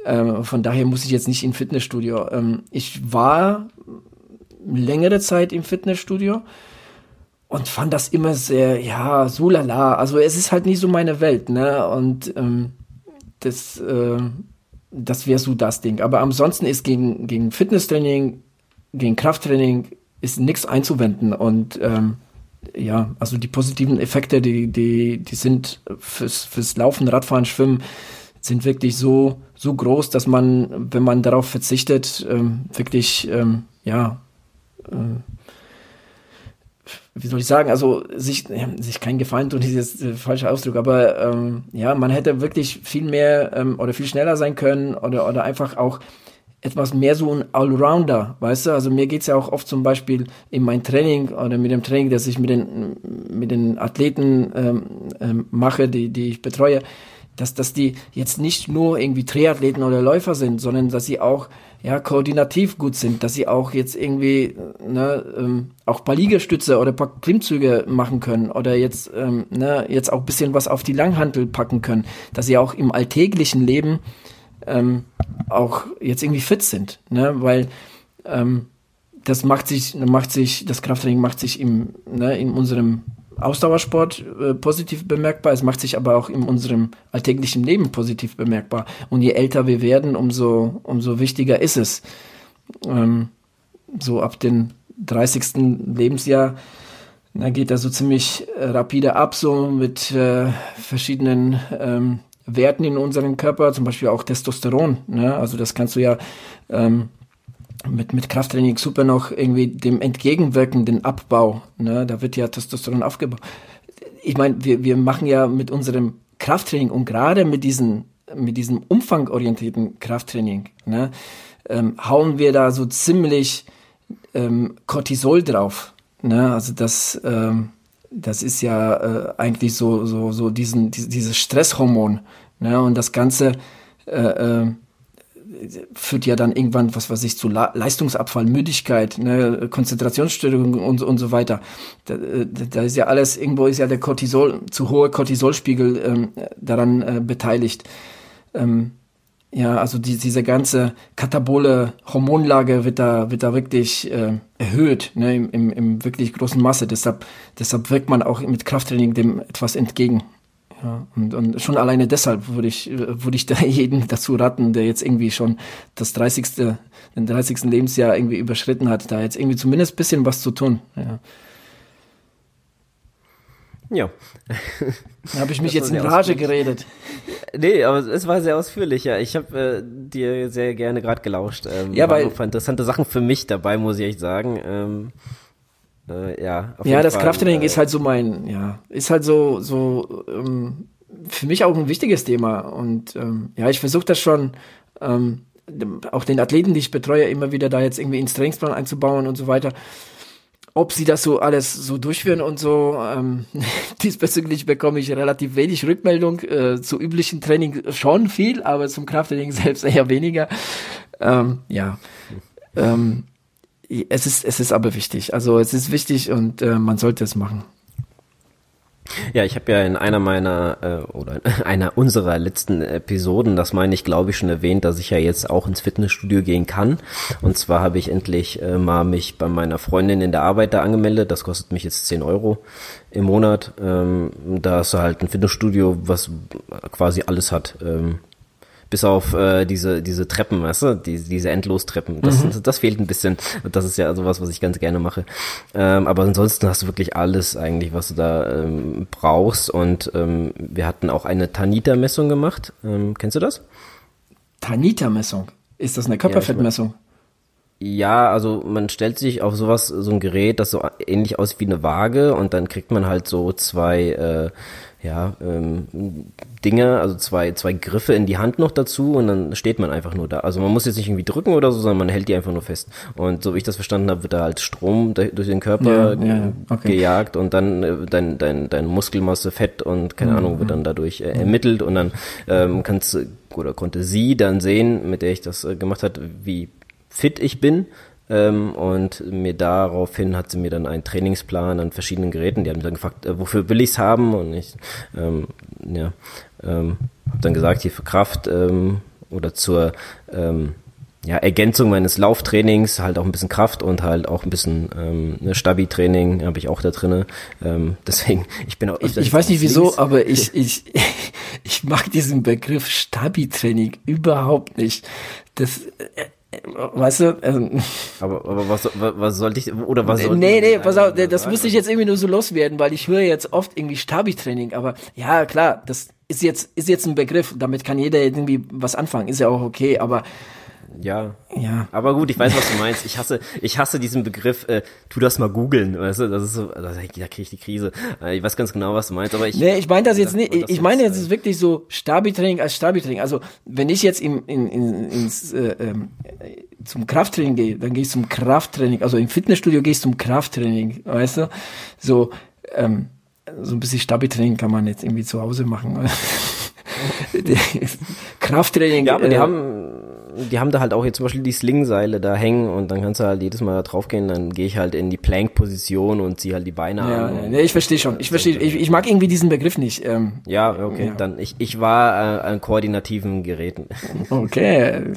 A: Ähm, von daher muss ich jetzt nicht in Fitnessstudio. Ähm, ich war längere Zeit im Fitnessstudio und fand das immer sehr, ja, so lala. Also es ist halt nicht so meine Welt, ne? Und ähm, das, äh, das wäre so das Ding. Aber ansonsten ist gegen, gegen Fitnesstraining, gegen Krafttraining ist nichts einzuwenden. Und ähm, ja, also die positiven Effekte, die, die, die sind fürs, fürs Laufen, Radfahren, Schwimmen, sind wirklich so, so groß, dass man, wenn man darauf verzichtet, ähm, wirklich, ähm, ja, äh, wie soll ich sagen, also sich, ja, sich kein Gefallen tun, ist jetzt der falsche Ausdruck, aber ähm, ja, man hätte wirklich viel mehr ähm, oder viel schneller sein können oder, oder einfach auch etwas mehr so ein Allrounder, weißt du? Also mir geht's ja auch oft zum Beispiel in mein Training oder mit dem Training, das ich mit den, mit den Athleten ähm, ähm, mache, die, die ich betreue, dass, dass die jetzt nicht nur irgendwie Triathleten oder Läufer sind, sondern dass sie auch ja koordinativ gut sind, dass sie auch jetzt irgendwie ne, ähm, auch paar Liegestütze oder paar Klimmzüge machen können oder jetzt ähm, ne, jetzt auch bisschen was auf die Langhantel packen können, dass sie auch im alltäglichen Leben ähm, auch jetzt irgendwie fit sind, ne, weil ähm, das macht sich macht sich das Krafttraining macht sich im ne, in unserem Ausdauersport äh, positiv bemerkbar, es macht sich aber auch in unserem alltäglichen Leben positiv bemerkbar. Und je älter wir werden, umso, umso wichtiger ist es. Ähm, so ab dem 30. Lebensjahr, da geht das so ziemlich äh, rapide ab, so mit äh, verschiedenen ähm, Werten in unserem Körper, zum Beispiel auch Testosteron. Ne? Also das kannst du ja ähm, mit, mit Krafttraining super noch irgendwie dem entgegenwirkenden Abbau. Ne? Da wird ja Testosteron aufgebaut. Ich meine, wir, wir machen ja mit unserem Krafttraining und gerade mit diesen mit diesem umfangorientierten Krafttraining, ne, ähm, hauen wir da so ziemlich ähm, Cortisol drauf. Ne? Also das, ähm, das ist ja äh, eigentlich so, so, so diesen, dieses Stresshormon. Ne? Und das Ganze äh, äh, führt ja dann irgendwann, was weiß ich, zu Leistungsabfall, Müdigkeit, ne, Konzentrationsstörungen und, und so weiter. Da, äh, da ist ja alles, irgendwo ist ja der Cortisol, zu hohe Cortisolspiegel ähm, daran äh, beteiligt. Ähm, ja, also die, diese ganze katabole Hormonlage wird da, wird da wirklich äh, erhöht, ne, im, im, im wirklich großen Maße. Deshalb, deshalb wirkt man auch mit Krafttraining dem etwas entgegen. Ja, und, und schon alleine deshalb würde ich, würde ich da jeden dazu raten, der jetzt irgendwie schon das 30. den 30. Lebensjahr irgendwie überschritten hat, da jetzt irgendwie zumindest bisschen was zu tun. Ja.
B: Ja.
A: Da habe ich mich jetzt in Rage geredet.
B: Nee, aber es war sehr ausführlich, ja. Ich habe äh, dir sehr gerne gerade gelauscht. Ähm,
A: ja, weil
B: interessante Sachen für mich dabei, muss ich echt sagen. Ähm, äh, ja,
A: ja, das Fall, Krafttraining äh, ist halt so mein, ja, ist halt so, so ähm, für mich auch ein wichtiges Thema. Und ähm, ja, ich versuche das schon, ähm, auch den Athleten, die ich betreue, immer wieder da jetzt irgendwie ins Trainingsplan einzubauen und so weiter ob sie das so alles so durchführen und so. Ähm, diesbezüglich bekomme ich relativ wenig Rückmeldung. Äh, zu üblichen Training schon viel, aber zum Krafttraining selbst eher weniger. Ähm, ja. Ähm, es ist, es ist aber wichtig. Also es ist wichtig und äh, man sollte es machen.
B: Ja, ich habe ja in einer meiner äh, oder in einer unserer letzten Episoden, das meine ich, glaube ich, schon erwähnt, dass ich ja jetzt auch ins Fitnessstudio gehen kann. Und zwar habe ich endlich äh, mal mich bei meiner Freundin in der Arbeit da angemeldet. Das kostet mich jetzt 10 Euro im Monat. Ähm, da ist halt ein Fitnessstudio, was quasi alles hat. Ähm, bis auf äh, diese diese Treppen, weißt du, die, diese Endlostreppen. Das, mhm. das fehlt ein bisschen. Das ist ja sowas, was ich ganz gerne mache. Ähm, aber ansonsten hast du wirklich alles eigentlich, was du da ähm, brauchst. Und ähm, wir hatten auch eine Tanita-Messung gemacht. Ähm, kennst du das?
A: Tanita-Messung? Ist das eine Körperfettmessung?
B: Ja, also man stellt sich auf sowas, so ein Gerät, das so ähnlich aussieht wie eine Waage und dann kriegt man halt so zwei äh, ja, ähm, Dinge, also zwei, zwei Griffe in die Hand noch dazu und dann steht man einfach nur da. Also man muss jetzt nicht irgendwie drücken oder so, sondern man hält die einfach nur fest. Und so wie ich das verstanden habe, wird da halt Strom durch den Körper ja, ja, okay. gejagt und dann äh, dein, dein, dein Muskelmasse, Fett und keine mhm. Ahnung wird dann dadurch äh, ermittelt und dann ähm, kannst oder konnte sie dann sehen, mit der ich das äh, gemacht hat, wie fit ich bin und mir daraufhin hat sie mir dann einen Trainingsplan an verschiedenen Geräten. Die haben mich dann gefragt, äh, wofür will ich's haben? Und ich ähm, ja, ähm, habe dann gesagt, hier für Kraft ähm, oder zur ähm, ja, Ergänzung meines Lauftrainings, halt auch ein bisschen Kraft und halt auch ein bisschen ähm, ne, Stabi-Training habe ich auch da drinne. Ähm, deswegen, ich bin auch.
A: Ich, ich weiß nicht wieso, links. aber ich, ich, ich mag diesen Begriff Stabi-Training überhaupt nicht. Das, äh, Weißt du? Ähm,
B: aber, aber was, was sollte ich, oder was soll
A: Nee, nee, pass auf, das müsste ich jetzt irgendwie nur so loswerden, weil ich höre jetzt oft irgendwie Stabi-Training, aber ja, klar, das ist jetzt, ist jetzt ein Begriff, damit kann jeder irgendwie was anfangen, ist ja auch okay, aber
B: ja. Ja. Aber gut, ich weiß, was du meinst. Ich hasse, ich hasse diesen Begriff, äh, tu das mal googeln, weißt du, das ist so, da, kriege ich die Krise. Äh, ich weiß ganz genau, was du meinst, aber ich.
A: Nee, ich meine das jetzt nicht, ich meine jetzt ist wirklich so Stabi-Training als Stabi-Training. Also, wenn ich jetzt in, in, in, ins, äh, ähm, zum Krafttraining gehe, dann gehe ich zum Krafttraining, also im Fitnessstudio gehe ich zum Krafttraining, weißt du? So, ähm, so ein bisschen Stabi-Training kann man jetzt irgendwie zu Hause machen. Krafttraining.
B: Ja, aber die äh, haben die haben da halt auch jetzt zum Beispiel die Slingseile da hängen und dann kannst du halt jedes Mal da drauf gehen, dann gehe ich halt in die Plank-Position und ziehe halt die Beine
A: ja, an. Ja, ich verstehe schon. Ich verstehe, ich, ich mag irgendwie diesen Begriff nicht. Ähm,
B: ja, okay, ja. dann ich, ich war äh, an koordinativen Geräten.
A: Okay.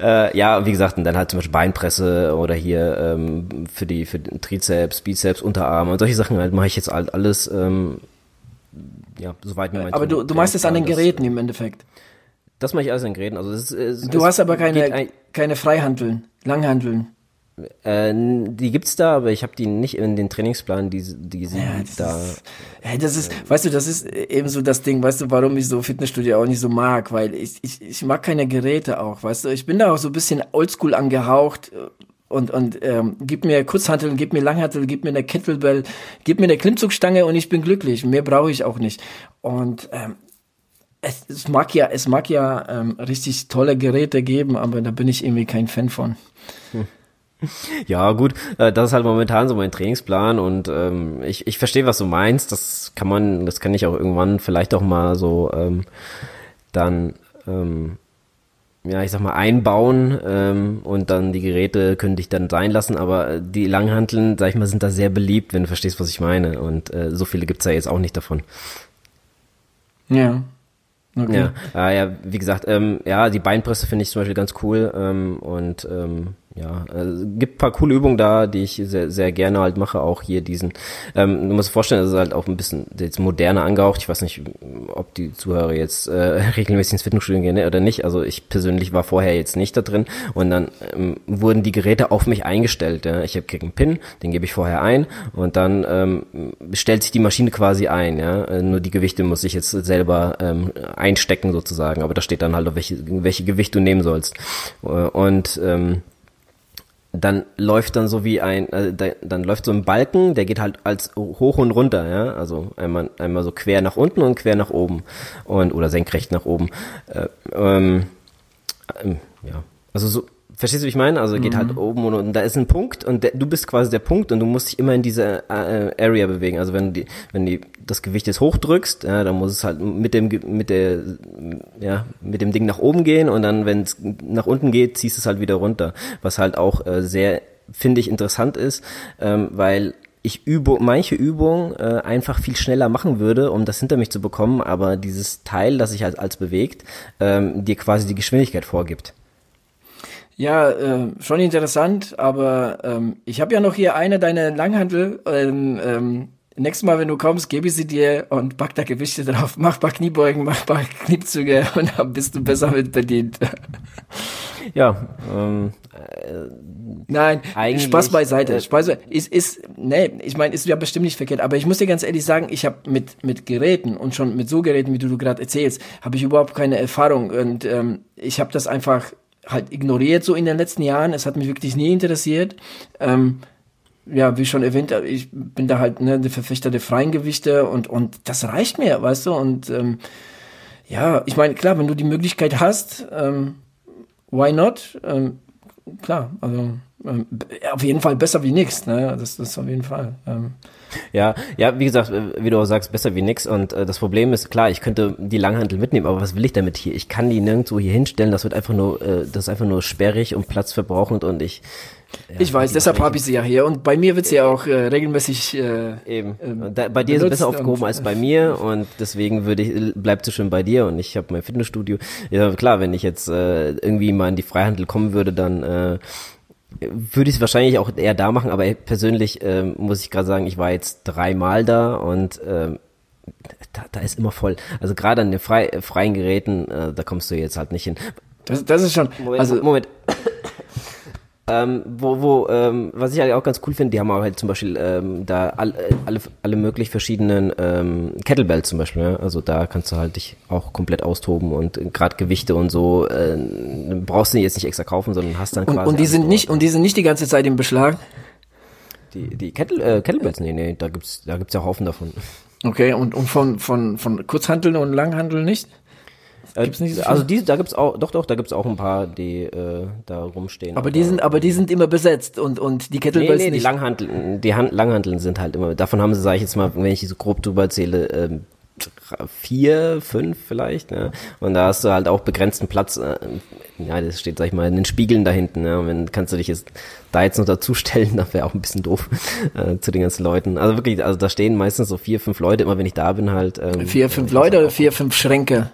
B: Äh, ja, wie gesagt, und dann halt zum Beispiel Beinpresse oder hier ähm, für die für den Trizeps, Bizeps, Unterarme und solche Sachen halt mache ich jetzt halt alles ähm, ja, soweit
A: mir mein Aber du, du machst es an den Geräten im Endeffekt.
B: Das mache ich alles den Geräten. Also es,
A: es, du hast aber keine, keine Freihandeln, Langhandeln.
B: Äh, die gibt's da, aber ich habe die nicht in den Trainingsplan, die, die sie ja, da.
A: Ist, ja, das ist, äh, weißt du, das ist eben so das Ding, weißt du, warum ich so Fitnessstudio auch nicht so mag, weil ich, ich, ich mag keine Geräte auch, weißt du, ich bin da auch so ein bisschen oldschool angehaucht und, und ähm, gib mir Kurzhantel, gib mir Langhantel, gib mir eine Kettlebell, gib mir eine Klimmzugstange und ich bin glücklich. Mehr brauche ich auch nicht. Und ähm, es, es mag ja, es mag ja ähm, richtig tolle Geräte geben, aber da bin ich irgendwie kein Fan von. Hm.
B: Ja, gut, äh, das ist halt momentan so mein Trainingsplan und ähm, ich, ich verstehe, was du meinst. Das kann man, das kann ich auch irgendwann vielleicht auch mal so ähm, dann, ähm, ja, ich sag mal, einbauen ähm, und dann die Geräte könnte ich dann sein lassen, aber die Langhanteln, sag ich mal, sind da sehr beliebt, wenn du verstehst, was ich meine. Und äh, so viele gibt's ja jetzt auch nicht davon.
A: Ja.
B: Okay. Ja, äh, ja, wie gesagt, ähm, ja, die Beinpresse finde ich zum Beispiel ganz cool ähm, und ähm, ja, also gibt paar coole Übungen da, die ich sehr, sehr gerne halt mache. Auch hier diesen, ähm, du musst dir vorstellen, das ist halt auch ein bisschen jetzt moderner angehaucht. Ich weiß nicht, ob die Zuhörer jetzt äh, regelmäßig ins Fitnessstudio gehen oder nicht. Also ich persönlich war vorher jetzt nicht da drin und dann ähm, wurden die Geräte auf mich eingestellt. Ja. Ich habe einen Pin, den gebe ich vorher ein und dann ähm, stellt sich die Maschine quasi ein. Ja. Äh, nur die Gewichte muss ich jetzt selber ähm, einstecken sozusagen, aber da steht dann halt, welche, welche Gewicht du nehmen sollst. Äh, und ähm, dann läuft dann so wie ein, äh, dann läuft so ein Balken, der geht halt als hoch und runter, ja, also einmal einmal so quer nach unten und quer nach oben. Und oder senkrecht nach oben. Äh, ähm, ähm, ja, also so Verstehst du, wie ich meine? Also geht halt mhm. halt oben und, und da ist ein Punkt und der, du bist quasi der Punkt und du musst dich immer in diese äh, Area bewegen. Also wenn die, wenn die das Gewicht jetzt hochdrückst, ja, dann muss es halt mit dem mit der ja mit dem Ding nach oben gehen und dann wenn es nach unten geht, ziehst es halt wieder runter. Was halt auch äh, sehr finde ich interessant ist, ähm, weil ich Übung, manche Übungen äh, einfach viel schneller machen würde, um das hinter mich zu bekommen, aber dieses Teil, das sich als, als bewegt, ähm, dir quasi die Geschwindigkeit vorgibt.
A: Ja, äh, schon interessant, aber ähm, ich habe ja noch hier eine deine Langhandel. Ähm, ähm, nächstes Mal, wenn du kommst, gebe ich sie dir und pack da Gewichte drauf. Mach paar Kniebeugen, mach paar Kniebzüge und dann bist du besser mit bedient.
B: Ja, ähm, äh,
A: Nein, eigentlich, Spaß beiseite. Äh, Spaß ist, ist, nee, ich meine, ist ja bestimmt nicht verkehrt, aber ich muss dir ganz ehrlich sagen, ich habe mit, mit Geräten und schon mit so Geräten, wie du, du gerade erzählst, habe ich überhaupt keine Erfahrung und ähm, ich habe das einfach halt ignoriert so in den letzten Jahren. Es hat mich wirklich nie interessiert. Ähm, ja, wie schon erwähnt, ich bin da halt ne, der Verfechter der freien Gewichte und, und das reicht mir, weißt du? Und ähm, ja, ich meine, klar, wenn du die Möglichkeit hast, ähm, why not? Ähm, klar, also ähm, auf jeden Fall besser wie nichts, ne? Das, das auf jeden Fall. Ähm.
B: Ja, ja, wie gesagt, wie du auch sagst, besser wie nix. Und äh, das Problem ist, klar, ich könnte die Langhantel mitnehmen, aber was will ich damit hier? Ich kann die nirgendwo hier hinstellen. Das wird einfach nur, äh, das ist einfach nur sperrig und platzverbrauchend und ich.
A: Ja, ich weiß, deshalb habe ich sie ja hier und bei mir wird sie ja auch äh, regelmäßig. Äh,
B: Eben. Ähm, da, bei dir ist es besser aufgehoben als bei mir und deswegen würde ich bleibt so schön bei dir und ich habe mein Fitnessstudio. Ja klar, wenn ich jetzt äh, irgendwie mal in die Freihandel kommen würde, dann äh, würde ich es wahrscheinlich auch eher da machen, aber persönlich äh, muss ich gerade sagen, ich war jetzt dreimal da und äh, da, da ist immer voll. Also gerade an den frei, freien Geräten, äh, da kommst du jetzt halt nicht hin.
A: Das, das ist schon.
B: Moment, also Moment. Ähm, wo, wo, ähm, was ich halt auch ganz cool finde, die haben auch halt zum Beispiel ähm, da all, alle, alle möglich verschiedenen ähm, Kettlebells zum Beispiel. Ja? Also da kannst du halt dich auch komplett austoben und gerade Gewichte und so äh, brauchst du jetzt nicht extra kaufen, sondern hast dann
A: quasi. Und, und die sind nicht und die sind nicht die ganze Zeit im Beschlag.
B: Die, die Kettle, äh, Kettlebells, nee, nee, da gibt's, da gibt's ja Haufen davon.
A: Okay, und, und von, von, von Kurzhanteln und Langhanteln nicht?
B: Äh, gibt's nicht so also die, da gibt's auch, doch, doch, da gibt's auch ein paar, die äh, da rumstehen.
A: Aber, die sind, aber die sind immer besetzt und und die Kettlebells nee, nee,
B: nicht. Die Langhanteln, die Hand, Langhanteln sind halt immer. Davon haben sie, sage ich jetzt mal, wenn ich so grob drüber erzähle, ähm, vier, fünf vielleicht. Ne? Und da hast du halt auch begrenzten Platz. Äh, ja, das steht, sag ich mal, in den Spiegeln da hinten. Ne? Und wenn kannst du dich jetzt da jetzt noch dazustellen, das wäre auch ein bisschen doof äh, zu den ganzen Leuten. Also wirklich, also da stehen meistens so vier, fünf Leute, immer wenn ich da bin halt.
A: Ähm, vier, fünf Leute oder vier, fünf Schränke?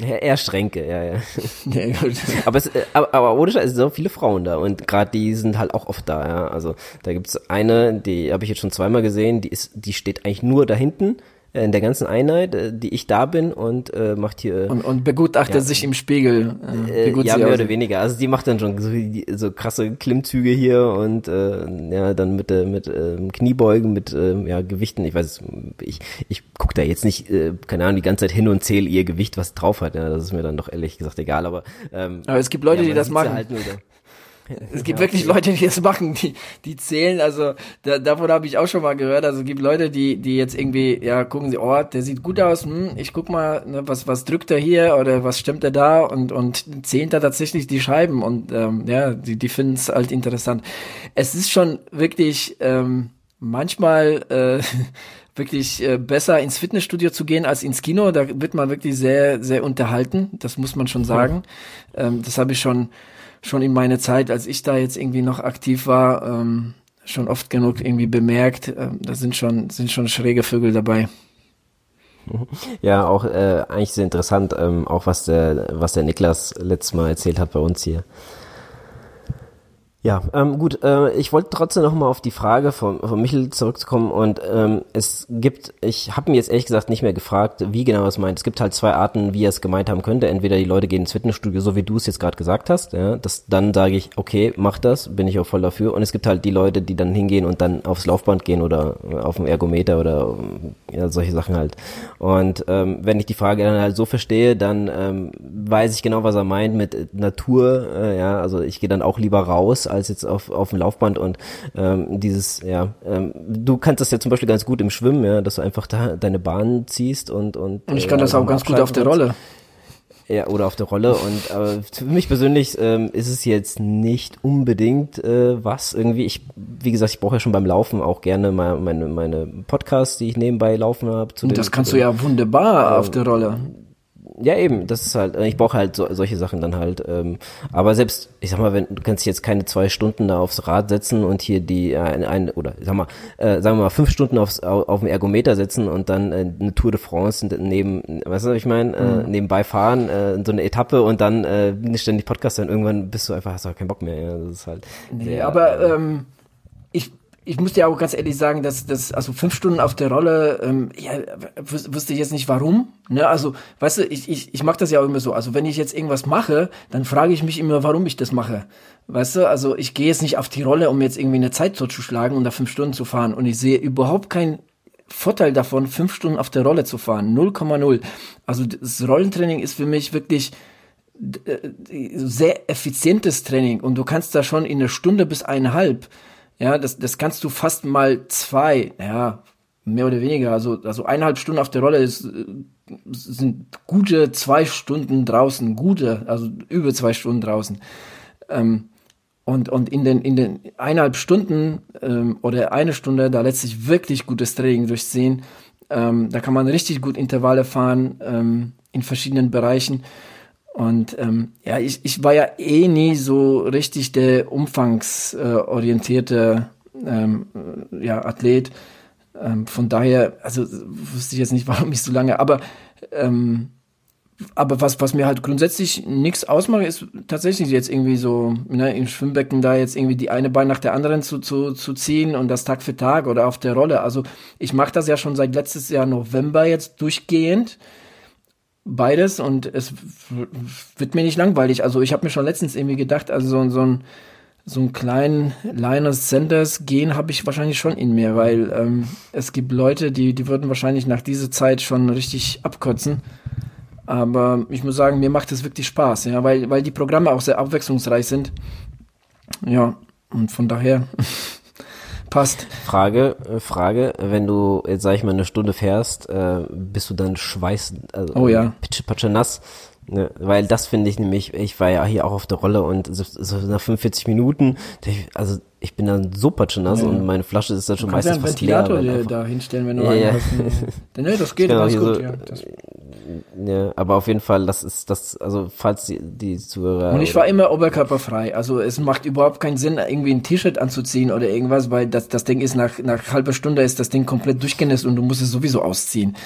B: Ja, eher Schränke, ja, ja. ja gut. aber, es, äh, aber, aber ohne Scheiß, es sind auch viele Frauen da und gerade die sind halt auch oft da, ja. Also da gibt's eine, die habe ich jetzt schon zweimal gesehen, die ist, die steht eigentlich nur da hinten in der ganzen Einheit, äh, die ich da bin und äh, macht hier
A: und, und begutachtet ja, sich im Spiegel.
B: Äh, ja, mehr oder weniger. Also die macht dann schon so, so krasse Klimmzüge hier und äh, ja dann mit äh, mit äh, Kniebeugen, mit äh, ja Gewichten. Ich weiß, ich ich guck da jetzt nicht, äh, keine Ahnung, die ganze Zeit hin und zähle ihr Gewicht, was drauf hat. Ja, das ist mir dann doch ehrlich gesagt egal. Aber
A: ähm, aber es gibt Leute, ja, die das machen. Halt es gibt ja, wirklich Leute, die das machen, die, die zählen, also da, davon habe ich auch schon mal gehört. Also es gibt Leute, die, die jetzt irgendwie, ja, gucken sie, oh, der sieht gut aus, hm, ich guck mal, ne, was, was drückt er hier oder was stimmt er da? Und, und zählt da tatsächlich die Scheiben. Und ähm, ja, die, die finden es halt interessant. Es ist schon wirklich ähm, manchmal äh, wirklich äh, besser ins Fitnessstudio zu gehen als ins Kino. Da wird man wirklich sehr, sehr unterhalten. Das muss man schon sagen. Ähm, das habe ich schon schon in meiner Zeit, als ich da jetzt irgendwie noch aktiv war, ähm, schon oft genug irgendwie bemerkt, äh, da sind schon, sind schon schräge Vögel dabei.
B: Ja, auch äh, eigentlich sehr interessant, ähm, auch was der, was der Niklas letztes Mal erzählt hat bei uns hier. Ja, ähm, gut, äh, ich wollte trotzdem noch mal auf die Frage von, von Michel zurückzukommen und ähm, es gibt, ich habe mir jetzt ehrlich gesagt nicht mehr gefragt, wie genau es meint. Es gibt halt zwei Arten, wie er es gemeint haben könnte. Entweder die Leute gehen ins Fitnessstudio, so wie du es jetzt gerade gesagt hast, ja, das, dann sage ich, okay, mach das, bin ich auch voll dafür. Und es gibt halt die Leute, die dann hingehen und dann aufs Laufband gehen oder auf dem Ergometer oder ja, solche Sachen halt. Und ähm, wenn ich die Frage dann halt so verstehe, dann ähm, weiß ich genau, was er meint mit Natur, äh, ja, also ich gehe dann auch lieber raus, als jetzt auf, auf dem Laufband und ähm, dieses, ja, ähm, du kannst das ja zum Beispiel ganz gut im Schwimmen, ja, dass du einfach da deine Bahn ziehst und und,
A: und ich kann äh, das auch ganz gut auf der Rolle.
B: Ja, oder auf der Rolle. Und aber für mich persönlich ähm, ist es jetzt nicht unbedingt äh, was irgendwie. Ich, wie gesagt, ich brauche ja schon beim Laufen auch gerne mal meine, meine Podcasts, die ich nebenbei laufen habe.
A: Das kannst du ja wunderbar ähm, auf der Rolle
B: ja, eben, das ist halt, ich brauche halt so, solche Sachen dann halt. Ähm, aber selbst, ich sag mal, wenn du kannst jetzt keine zwei Stunden da aufs Rad setzen und hier die ein, ein oder sag mal, äh, sagen wir mal fünf Stunden aufs auf dem Ergometer setzen und dann äh, eine Tour de France neben, weißt du, was ich meine, äh, mhm. nebenbei fahren, äh, so eine Etappe und dann äh, nicht ständig Podcast, dann irgendwann bist du einfach, hast du keinen Bock mehr. Ja, das ist halt.
A: Nee, sehr, aber ähm, ich ich muss dir auch ganz ehrlich sagen, dass das also fünf Stunden auf der Rolle, ähm, ja, wusste ich jetzt nicht warum. Ne? Also, weißt du, ich, ich, ich mache das ja auch immer so. Also wenn ich jetzt irgendwas mache, dann frage ich mich immer, warum ich das mache. Weißt du, also ich gehe jetzt nicht auf die Rolle, um jetzt irgendwie eine Zeit totzuschlagen und da fünf Stunden zu fahren. Und ich sehe überhaupt keinen Vorteil davon, fünf Stunden auf der Rolle zu fahren. 0,0. Also das Rollentraining ist für mich wirklich äh, sehr effizientes Training und du kannst da schon in einer Stunde bis eineinhalb ja, das, das kannst du fast mal zwei, ja, mehr oder weniger. Also, also eineinhalb Stunden auf der Rolle ist, äh, sind gute zwei Stunden draußen, gute, also über zwei Stunden draußen. Ähm, und, und in den, in den eineinhalb Stunden ähm, oder eine Stunde, da lässt sich wirklich gutes Training durchziehen. Ähm, da kann man richtig gut Intervalle fahren ähm, in verschiedenen Bereichen. Und ähm, ja, ich, ich war ja eh nie so richtig der umfangsorientierte ähm, ja, Athlet. Ähm, von daher, also wusste ich jetzt nicht, warum ich so lange, aber ähm, aber was, was mir halt grundsätzlich nichts ausmacht, ist tatsächlich jetzt irgendwie so ne, im Schwimmbecken da jetzt irgendwie die eine Bein nach der anderen zu, zu, zu ziehen und das Tag für Tag oder auf der Rolle. Also ich mache das ja schon seit letztes Jahr November jetzt durchgehend beides und es wird mir nicht langweilig. Also ich habe mir schon letztens irgendwie gedacht, also so, so ein so einen kleinen Linus Sanders gehen habe ich wahrscheinlich schon in mir, weil ähm, es gibt Leute, die, die würden wahrscheinlich nach dieser Zeit schon richtig abkotzen. Aber ich muss sagen, mir macht es wirklich Spaß, ja, weil, weil die Programme auch sehr abwechslungsreich sind. Ja, und von daher passt.
B: Frage, äh, Frage, wenn du jetzt sag ich mal eine Stunde fährst, äh, bist du dann schweiß, also
A: oh, ja.
B: Patsche nass? Ne, weil das finde ich nämlich, ich war ja hier auch auf der Rolle und so, so nach 45 Minuten, also ich bin dann so patschenass ja. und meine Flasche ist dann schon meistens
A: ja fast leer. Du da hinstellen, wenn du ja, ja. hast. nee, das geht ganz gut. So, ja. Das
B: ja, aber auf jeden Fall, das ist das, also falls die, die Zuhörer.
A: Und ich war immer oberkörperfrei. Also es macht überhaupt keinen Sinn, irgendwie ein T-Shirt anzuziehen oder irgendwas, weil das, das Ding ist nach, nach halber Stunde ist das Ding komplett durchgenässt und du musst es sowieso ausziehen.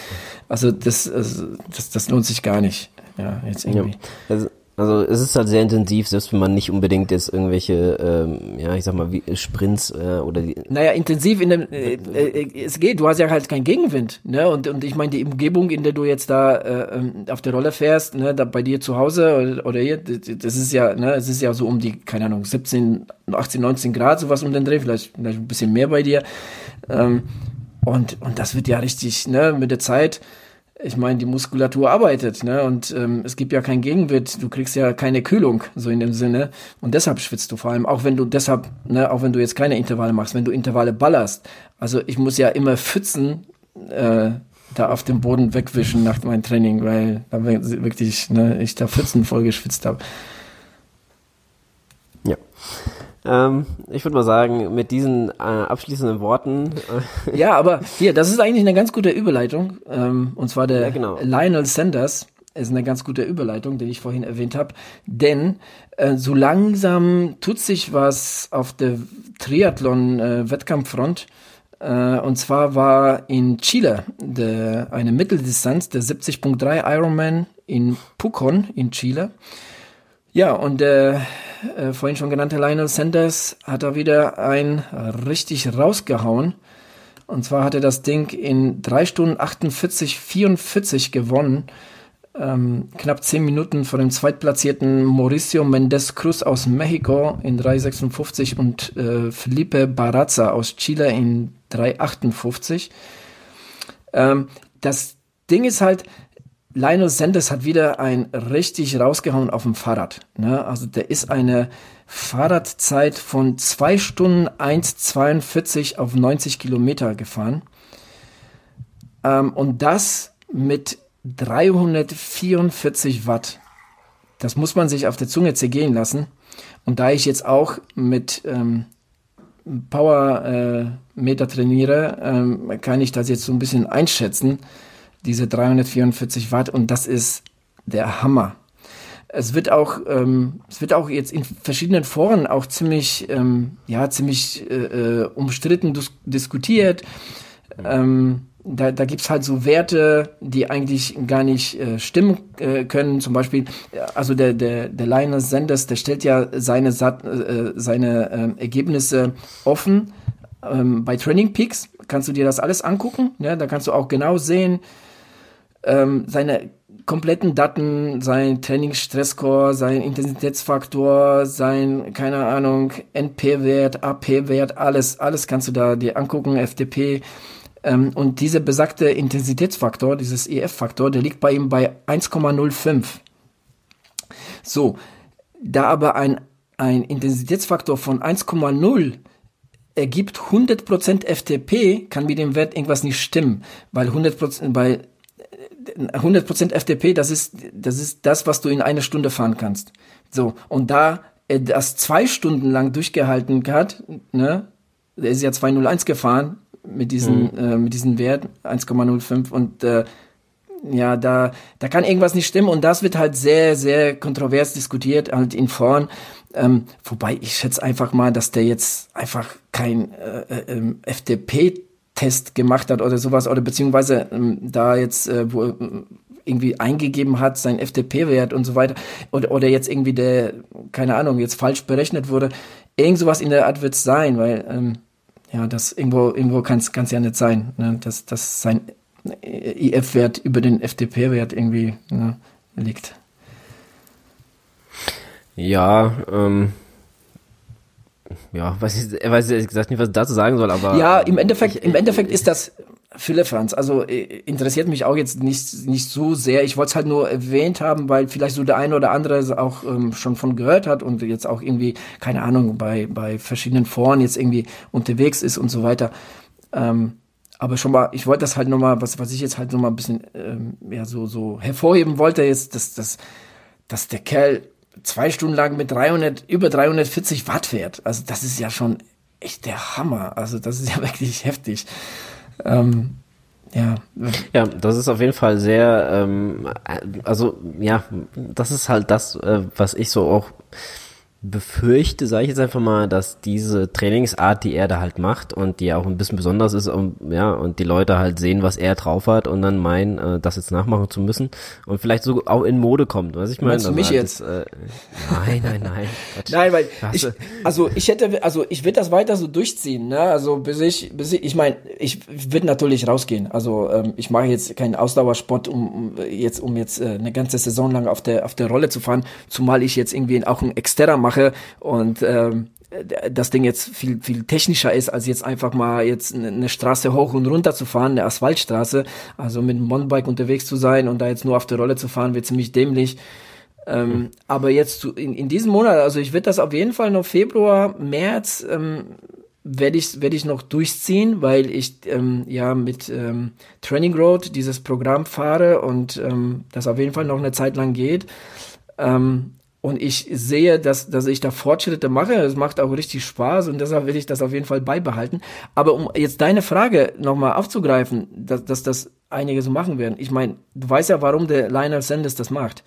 A: Also das, also das, das lohnt sich gar nicht. Ja, jetzt irgendwie. Ja.
B: Also, also es ist halt sehr intensiv, selbst wenn man nicht unbedingt jetzt irgendwelche, ähm, ja, ich sag mal, wie Sprints äh, oder die.
A: Naja, intensiv in dem, äh, äh, es geht, du hast ja halt keinen Gegenwind, ne? Und, und ich meine, die Umgebung, in der du jetzt da äh, ähm, auf der Rolle fährst, ne, da bei dir zu Hause oder, oder hier, das ist ja, ne, es ist ja so um die, keine Ahnung, 17, 18, 19 Grad, sowas um den Dreh, vielleicht, vielleicht ein bisschen mehr bei dir. Ähm, und, und das wird ja richtig, ne, mit der Zeit ich meine, die Muskulatur arbeitet, ne? Und ähm, es gibt ja keinen Gegenwind, du kriegst ja keine Kühlung, so in dem Sinne. Und deshalb schwitzt du vor allem, auch wenn du deshalb, ne, auch wenn du jetzt keine Intervalle machst, wenn du Intervalle ballerst. Also ich muss ja immer Pfützen äh, da auf dem Boden wegwischen nach meinem Training, weil da wirklich, ne, ich da Pfützen voll geschwitzt habe.
B: Ja. Ähm, ich würde mal sagen, mit diesen äh, abschließenden Worten.
A: Äh ja, aber hier, das ist eigentlich eine ganz gute Überleitung. Ähm, und zwar der ja, genau. Lionel Sanders ist eine ganz gute Überleitung, den ich vorhin erwähnt habe. Denn äh, so langsam tut sich was auf der Triathlon-Wettkampffront. Äh, und zwar war in Chile der, eine Mitteldistanz, der 70.3 Ironman in Pucon in Chile. Ja, und der äh, vorhin schon genannte Lionel Sanders hat da wieder ein richtig rausgehauen. Und zwar hat er das Ding in 3 Stunden 48, 44 gewonnen. Ähm, knapp 10 Minuten vor dem zweitplatzierten Mauricio Mendez Cruz aus Mexiko in 3,56 und äh, Felipe Barraza aus Chile in 3,58. Ähm, das Ding ist halt, Lionel Sanders hat wieder ein richtig rausgehauen auf dem Fahrrad. Ne? Also der ist eine Fahrradzeit von 2 Stunden 1,42 auf 90 Kilometer gefahren. Ähm, und das mit 344 Watt. Das muss man sich auf der Zunge zergehen lassen. Und da ich jetzt auch mit ähm, Power äh, Meter trainiere, ähm, kann ich das jetzt so ein bisschen einschätzen diese 344 Watt und das ist der Hammer. Es wird auch, ähm, es wird auch jetzt in verschiedenen Foren auch ziemlich, ähm, ja, ziemlich äh, äh umstritten dis diskutiert. Ähm, da, da gibt es halt so Werte, die eigentlich gar nicht äh, stimmen äh, können. Zum Beispiel, also der, der, der Linus Sanders, der stellt ja seine, äh, seine äh, Ergebnisse offen ähm, bei Training Peaks. Kannst du dir das alles angucken? Ja, da kannst du auch genau sehen, ähm, seine kompletten Daten, sein Trainingsstressscore, sein Intensitätsfaktor, sein, keine Ahnung, NP-Wert, AP-Wert, alles, alles kannst du da dir angucken, FDP. Ähm, und dieser besagte Intensitätsfaktor, dieses EF-Faktor, der liegt bei ihm bei 1,05. So, da aber ein, ein Intensitätsfaktor von 1,0 ergibt 100% FTP, kann mit dem Wert irgendwas nicht stimmen, weil 100%, bei 100% FDP, das ist, das ist das, was du in einer Stunde fahren kannst. So. Und da er das zwei Stunden lang durchgehalten hat, ne, er ist ja 201 gefahren mit diesen, mhm. äh, mit diesem Wert 1,05 und äh, ja, da, da kann irgendwas nicht stimmen und das wird halt sehr, sehr kontrovers diskutiert, halt in Foren. Ähm, wobei ich schätze einfach mal, dass der jetzt einfach kein äh, äh, ähm, FDP Test gemacht hat oder sowas oder beziehungsweise ähm, da jetzt äh, wo, äh, irgendwie eingegeben hat, sein FDP-Wert und so weiter oder, oder jetzt irgendwie der, keine Ahnung, jetzt falsch berechnet wurde. Irgend sowas in der Art wird es sein, weil ähm, ja, das irgendwo, irgendwo kann es ja nicht sein, ne? dass, dass sein IF-Wert über den FDP-Wert irgendwie ne, liegt.
B: Ja, ähm, ja, weiß ich, weiß ich ehrlich gesagt nicht, was ich dazu sagen soll, aber.
A: Ja, im Endeffekt, ich, im Endeffekt ist das Philippans. Also äh, interessiert mich auch jetzt nicht, nicht so sehr. Ich wollte es halt nur erwähnt haben, weil vielleicht so der eine oder andere auch ähm, schon von gehört hat und jetzt auch irgendwie, keine Ahnung, bei, bei verschiedenen Foren jetzt irgendwie unterwegs ist und so weiter. Ähm, aber schon mal, ich wollte das halt nochmal, was, was ich jetzt halt nochmal ein bisschen ähm, ja, so, so hervorheben wollte, ist, dass, dass, dass der Kerl zwei Stunden lang mit 300, über 340 Watt fährt. Also das ist ja schon echt der Hammer. Also das ist ja wirklich heftig. Ähm,
B: ja. Ja, das ist auf jeden Fall sehr, ähm, also ja, das ist halt das, äh, was ich so auch befürchte, sage ich jetzt einfach mal, dass diese Trainingsart, die er da halt macht und die auch ein bisschen besonders ist, um, ja, und die Leute halt sehen, was er drauf hat und dann meinen, äh, das jetzt nachmachen zu müssen und vielleicht so auch in Mode kommt, was ich meine.
A: Meinst du mich jetzt?
B: äh, nein, nein, nein.
A: nein, weil ich, also ich hätte, also ich würde das weiter so durchziehen, ne? Also bis ich, bis ich, ich meine, ich würde natürlich rausgehen. Also ähm, ich mache jetzt keinen Ausdauersport, um, um jetzt, um jetzt äh, eine ganze Saison lang auf der auf der Rolle zu fahren, zumal ich jetzt irgendwie auch ein Exterra mache und ähm, das Ding jetzt viel viel technischer ist als jetzt einfach mal jetzt eine Straße hoch und runter zu fahren, eine Asphaltstraße, also mit dem Mountainbike unterwegs zu sein und da jetzt nur auf der Rolle zu fahren, wird ziemlich dämlich. Ähm, mhm. Aber jetzt in, in diesem Monat, also ich werde das auf jeden Fall noch Februar, März ähm, werde ich werde ich noch durchziehen, weil ich ähm, ja mit ähm, Training Road dieses Programm fahre und ähm, das auf jeden Fall noch eine Zeit lang geht. Ähm, und ich sehe, dass, dass ich da Fortschritte mache. Es macht auch richtig Spaß und deshalb will ich das auf jeden Fall beibehalten. Aber um jetzt deine Frage nochmal aufzugreifen, dass, dass das einige so machen werden. Ich meine, du weißt ja, warum der Lionel Sanders das macht.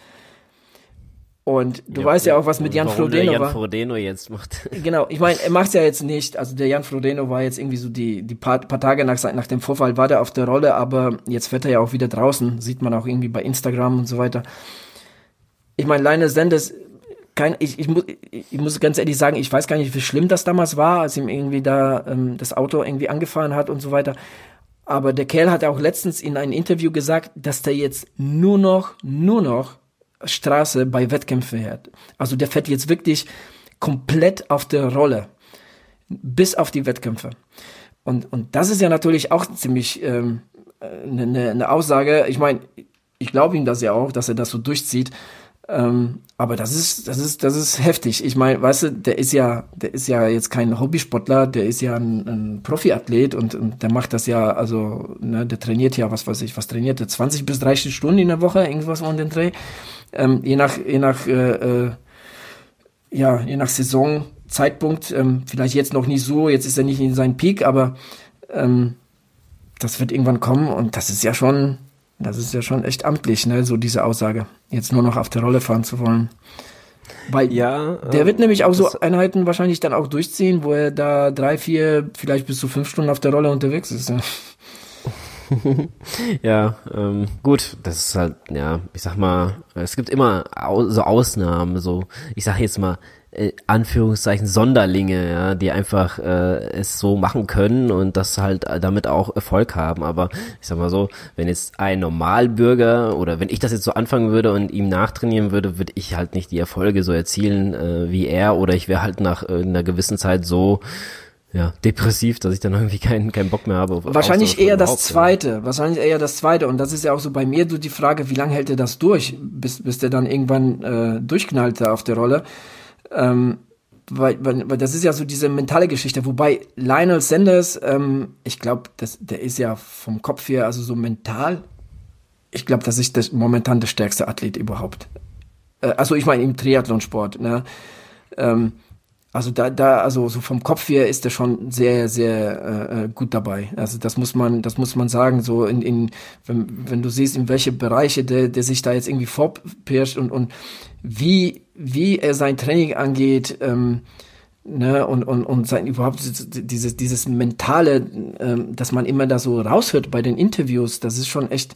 A: Und du ja, weißt ja auch, was mit Jan Frodeno
B: Jan
A: war.
B: Frodeno jetzt macht.
A: Genau, ich meine, er macht's ja jetzt nicht. Also der Jan Frodeno war jetzt irgendwie so die, die paar, paar Tage nach, nach dem Vorfall war der auf der Rolle, aber jetzt fährt er ja auch wieder draußen. Sieht man auch irgendwie bei Instagram und so weiter ich meine, Lionel Sanders, kein, ich, ich, muss, ich muss ganz ehrlich sagen, ich weiß gar nicht, wie schlimm das damals war, als ihm irgendwie da ähm, das Auto irgendwie angefahren hat und so weiter. Aber der Kerl hat auch letztens in einem Interview gesagt, dass der jetzt nur noch, nur noch Straße bei Wettkämpfen fährt. Also der fährt jetzt wirklich komplett auf der Rolle. Bis auf die Wettkämpfe. Und, und das ist ja natürlich auch ziemlich ähm, eine, eine ne Aussage. Ich meine, ich glaube ihm das ja auch, dass er das so durchzieht. Ähm, aber das ist, das ist, das ist heftig. Ich meine, weißt du, der ist ja, der ist ja jetzt kein Hobbysportler, der ist ja ein, ein Profiathlet und, und der macht das ja, also, ne, der trainiert ja, was weiß ich, was trainiert der? 20 bis 30 Stunden in der Woche, irgendwas um den Dreh. Ähm, je nach, je nach, äh, äh, ja, je nach Saisonzeitpunkt, ähm, vielleicht jetzt noch nicht so, jetzt ist er nicht in seinem Peak, aber ähm, das wird irgendwann kommen und das ist ja schon, das ist ja schon echt amtlich, ne, so diese Aussage. Jetzt nur noch auf der Rolle fahren zu wollen. Weil ja, der äh, wird nämlich auch so Einheiten wahrscheinlich dann auch durchziehen, wo er da drei, vier, vielleicht bis zu fünf Stunden auf der Rolle unterwegs ist. Ja.
B: ja, ähm, gut, das ist halt, ja, ich sag mal, es gibt immer so Ausnahmen, so, ich sag jetzt mal, äh, Anführungszeichen Sonderlinge, ja, die einfach äh, es so machen können und das halt damit auch Erfolg haben. Aber ich sag mal so, wenn jetzt ein Normalbürger oder wenn ich das jetzt so anfangen würde und ihm nachtrainieren würde, würde ich halt nicht die Erfolge so erzielen äh, wie er oder ich wäre halt nach äh, einer gewissen Zeit so ja, depressiv, dass ich dann irgendwie keinen keinen Bock mehr habe. Auf
A: wahrscheinlich eher das zweite, ja. wahrscheinlich eher das zweite und das ist ja auch so bei mir so die Frage, wie lange hält er das durch, bis bis der dann irgendwann äh, durchknallt da auf der Rolle. Ähm, weil, weil, weil das ist ja so diese mentale Geschichte, wobei Lionel Sanders, ähm, ich glaube, der ist ja vom Kopf her, also so mental, ich glaube, das ist das, momentan der stärkste Athlet überhaupt. Äh, also ich meine im Triathlonsport, ne? Ähm, also da, da, also so vom Kopf her ist er schon sehr, sehr äh, äh, gut dabei. Also das muss man, das muss man sagen. So in, in wenn, wenn du siehst, in welche Bereiche der, der sich da jetzt irgendwie vorpirscht und und wie wie er sein Training angeht, ähm, ne und und und sein überhaupt dieses dieses mentale, ähm, dass man immer da so raushört bei den Interviews, das ist schon echt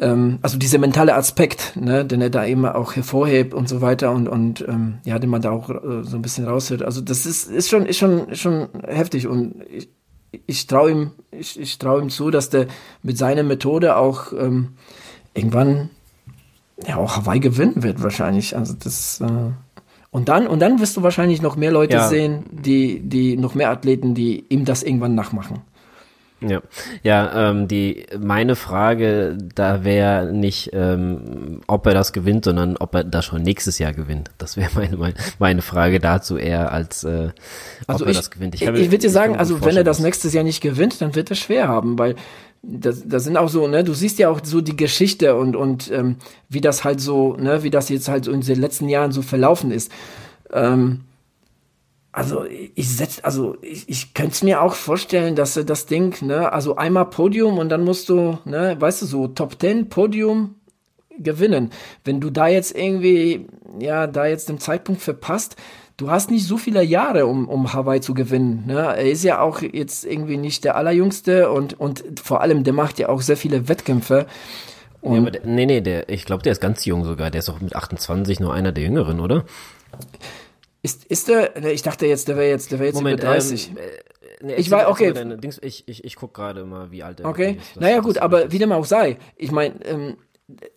A: ähm, also dieser mentale Aspekt, ne, den er da eben auch hervorhebt und so weiter und und ähm, ja, den man da auch äh, so ein bisschen raushört. Also das ist ist schon ist schon schon heftig und ich, ich traue ihm ich, ich traue ihm zu, dass der mit seiner Methode auch ähm, irgendwann ja auch Hawaii gewinnen wird wahrscheinlich. Also das äh, und dann und dann wirst du wahrscheinlich noch mehr Leute ja. sehen, die die noch mehr Athleten, die ihm das irgendwann nachmachen.
B: Ja, ja, ähm, die meine Frage da wäre nicht, ähm, ob er das gewinnt, sondern ob er das schon nächstes Jahr gewinnt. Das wäre meine, meine meine Frage dazu eher als äh, ob
A: also er ich, das gewinnt. Ich, ich, ich würde dir sagen, also wenn er das nächstes Jahr nicht gewinnt, dann wird er schwer haben, weil das, das sind auch so, ne, du siehst ja auch so die Geschichte und und ähm, wie das halt so, ne, wie das jetzt halt so in den letzten Jahren so verlaufen ist. Ähm, also ich setz, also ich, ich könnte es mir auch vorstellen, dass er das Ding, ne, also einmal Podium und dann musst du, ne, weißt du, so Top 10 Podium gewinnen. Wenn du da jetzt irgendwie, ja, da jetzt den Zeitpunkt verpasst, du hast nicht so viele Jahre, um, um Hawaii zu gewinnen. Ne? Er ist ja auch jetzt irgendwie nicht der Allerjüngste und, und vor allem, der macht ja auch sehr viele Wettkämpfe.
B: Und ja, der, nee, nee, der, ich glaube, der ist ganz jung sogar. Der ist auch mit 28 nur einer der Jüngeren, oder?
A: Ist, ist der, ich dachte jetzt, der wäre jetzt, der wäre jetzt Moment, über 30. Ähm, äh, nee, ich war, okay.
B: Dings, ich ich, ich gucke gerade mal, wie alt
A: er okay. ist. Okay, naja gut, aber wie dem auch sei. Ich meine, ähm,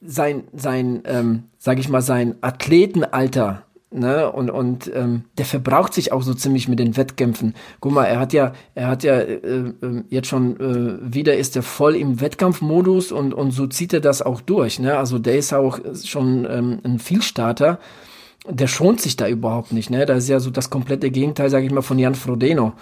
A: sein, sein, ähm, sag ich mal, sein Athletenalter, ne, und, und ähm, der verbraucht sich auch so ziemlich mit den Wettkämpfen. Guck mal, er hat ja, er hat ja äh, äh, jetzt schon äh, wieder ist er voll im Wettkampfmodus und, und so zieht er das auch durch, ne? Also der ist auch schon ähm, ein Vielstarter der schont sich da überhaupt nicht, ne? Das ist ja so das komplette Gegenteil, sage ich mal, von Jan Frodeno,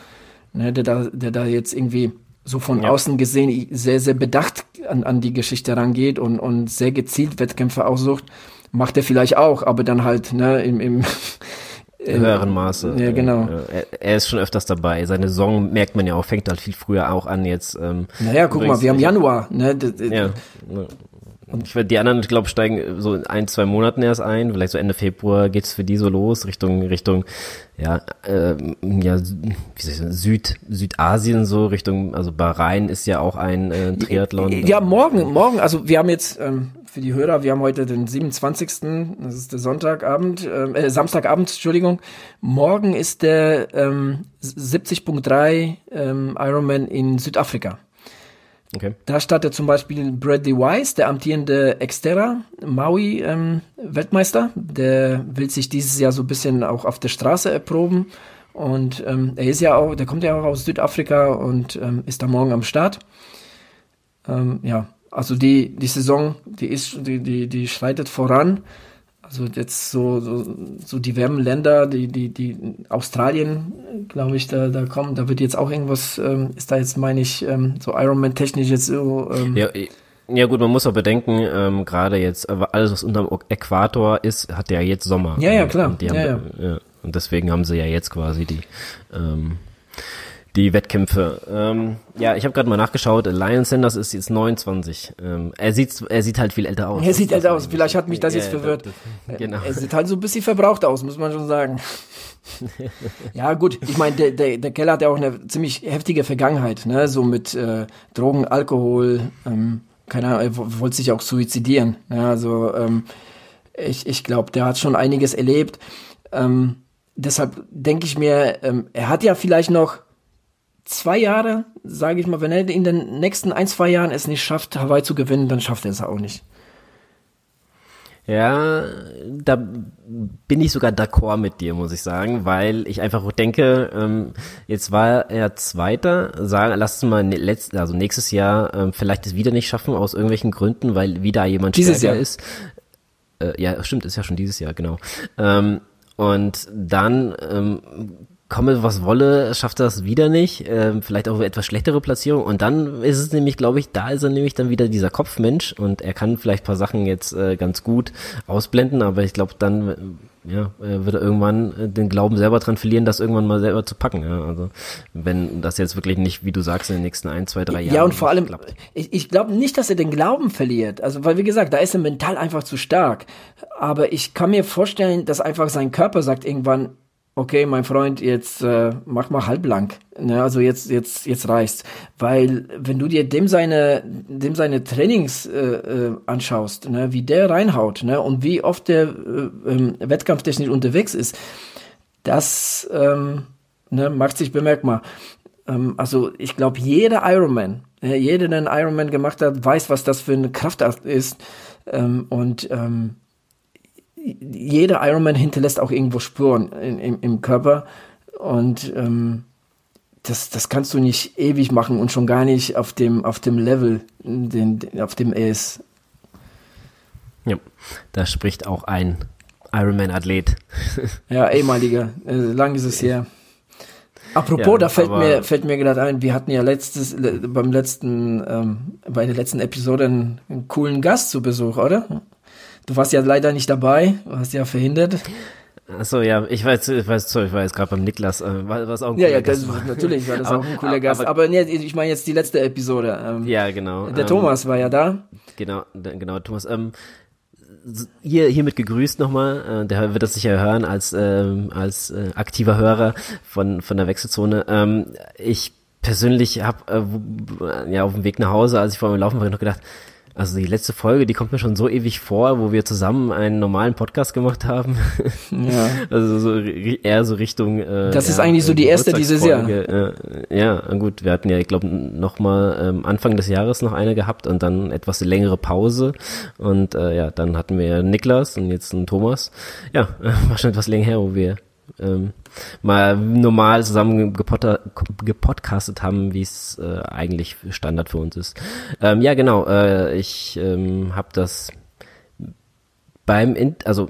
A: ne? Der da, der da jetzt irgendwie so von ja. außen gesehen sehr, sehr bedacht an, an die Geschichte rangeht und, und sehr gezielt Wettkämpfe aussucht. Macht er vielleicht auch, aber dann halt, ne, im, im
B: höheren Maße.
A: Ja, genau.
B: Er, er, ist schon öfters dabei. Seine Saison merkt man ja auch, fängt halt viel früher auch an jetzt. Ähm,
A: naja, guck mal, wir haben Januar. Ne?
B: Ja. Und ich, die anderen, ich glaube, steigen so in ein, zwei Monaten erst ein. Vielleicht so Ende Februar geht's für die so los, Richtung, Richtung, ja, äh, ja, wie soll ich sagen, Süd, Südasien so, Richtung, also Bahrain ist ja auch ein äh, Triathlon.
A: Ja, morgen, morgen, also wir haben jetzt, ähm, für die Hörer, wir haben heute den 27. Das ist der Sonntagabend, ähm, äh, Samstagabend, Entschuldigung. Morgen ist der ähm, 70.3 ähm, Ironman in Südafrika. Okay. Da startet zum Beispiel Bradley Wise, der amtierende Xterra Maui ähm, Weltmeister. Der will sich dieses Jahr so ein bisschen auch auf der Straße erproben. Und ähm, er ist ja auch, der kommt ja auch aus Südafrika und ähm, ist da morgen am Start. Ähm, ja, also die, die Saison, die ist, die, die, die schreitet voran. Also jetzt so, so, so die wärmen Länder, die, die, die Australien, glaube ich, da, da kommen, da wird jetzt auch irgendwas, ähm, ist da jetzt, meine ich, ähm, so Ironman-technisch jetzt so. Ähm,
B: ja, ja gut, man muss auch bedenken, ähm, gerade jetzt, alles was unterm Äquator ist, hat ja jetzt Sommer.
A: Ja, ja, klar.
B: Und, die
A: haben,
B: ja, ja. und deswegen haben sie ja jetzt quasi die ähm, die Wettkämpfe. Ähm, ja, ich habe gerade mal nachgeschaut. Lion Sanders ist jetzt 29. Ähm, er sieht, er sieht halt viel älter aus.
A: Er sieht älter aus. Vielleicht hat mich das jetzt verwirrt. Das, genau. Er sieht halt so ein bisschen verbraucht aus, muss man schon sagen. ja, gut. Ich meine, der, der, der Keller hat ja auch eine ziemlich heftige Vergangenheit, ne? So mit äh, Drogen, Alkohol. Ähm, keine Ahnung, er wollte sich auch suizidieren. Ja, also ähm, ich, ich glaube, der hat schon einiges erlebt. Ähm, deshalb denke ich mir, ähm, er hat ja vielleicht noch zwei Jahre, sage ich mal, wenn er in den nächsten ein, zwei Jahren es nicht schafft, Hawaii zu gewinnen, dann schafft er es auch nicht.
B: Ja, da bin ich sogar d'accord mit dir, muss ich sagen, weil ich einfach denke, ähm, jetzt war er Zweiter, sagen, lass uns mal ne, letzt, also nächstes Jahr ähm, vielleicht es wieder nicht schaffen aus irgendwelchen Gründen, weil wieder jemand
A: dieses stärker Jahr.
B: ist. Äh, ja, stimmt, ist ja schon dieses Jahr, genau. Ähm, und dann ähm, komme was wolle, schafft das wieder nicht, ähm, vielleicht auch etwas schlechtere Platzierung und dann ist es nämlich, glaube ich, da ist er nämlich dann wieder dieser Kopfmensch und er kann vielleicht paar Sachen jetzt äh, ganz gut ausblenden, aber ich glaube dann äh, ja, wird er irgendwann äh, den Glauben selber dran verlieren, das irgendwann mal selber zu packen. Ja? Also wenn das jetzt wirklich nicht, wie du sagst, in den nächsten ein, zwei, drei Jahren.
A: Ja, und vor allem, klappt. ich, ich glaube nicht, dass er den Glauben verliert. Also, weil wie gesagt, da ist er mental einfach zu stark. Aber ich kann mir vorstellen, dass einfach sein Körper sagt irgendwann, okay, mein Freund, jetzt äh, mach mal halblang. Ne, also jetzt, jetzt, jetzt reicht's. Weil wenn du dir dem seine, dem seine Trainings äh, äh, anschaust, ne, wie der reinhaut, ne, und wie oft der äh, äh, wettkampftechnisch unterwegs ist, das ähm, ne, macht sich bemerkbar. Ähm, also ich glaube, jeder Ironman, jeder, der einen Ironman gemacht hat, weiß, was das für eine Kraftart ist. Ähm, und ähm, jeder Ironman hinterlässt auch irgendwo Spuren in, im, im Körper und ähm, das, das kannst du nicht ewig machen und schon gar nicht auf dem, auf dem Level, den, auf dem er ist.
B: Ja, da spricht auch ein Ironman-Athlet.
A: ja, ehemaliger. Äh, lang ist es her. Apropos, ja, da fällt mir, fällt mir gerade ein, wir hatten ja letztes, beim letzten, ähm, bei der letzten Episode einen, einen coolen Gast zu Besuch, oder? Du warst ja leider nicht dabei, du hast ja verhindert.
B: Achso, ja, ich weiß, ich weiß, sorry, ich war jetzt gerade beim Niklas, äh, war, was auch ein
A: Ja,
B: cooler
A: ja, das,
B: Gast war.
A: natürlich war das
B: Aber-
A: auch ein cooler
B: aber-
A: Gast.
B: aber-
A: nee, ich meine jetzt die letzte Episode. Ähm,
B: Ja, genau.
A: Der
B: ähm,
A: Thomas war ja da.
B: Genau, genau, Thomas. Ähm, hier hiermit gegrüßt nochmal. Äh, der wird das sicher hören als ähm, als äh, aktiver Hörer von von der Wechselzone. Ähm, ich persönlich habe äh, ja auf dem Weg nach Hause, als ich vor mir laufen war, noch gedacht. Also die letzte Folge, die kommt mir schon so ewig vor, wo wir zusammen einen normalen Podcast gemacht haben.
A: Ja.
B: Also so eher so Richtung. Äh,
A: Das ist eigentlich so die erste dieses Jahr.
B: Äh, ja, gut, wir hatten ja, ich glaube, noch mal ähm, Anfang des Jahres noch eine gehabt und dann etwas längere Pause und äh, ja, dann hatten wir Niklas und jetzt einen Thomas. Ja, äh, war schon etwas länger her, wo wir ähm, mal normal zusammen gepodcastet haben, wie es äh, eigentlich Standard für uns ist. Ähm, ja, genau. Äh, ich ähm, habe das beim, In also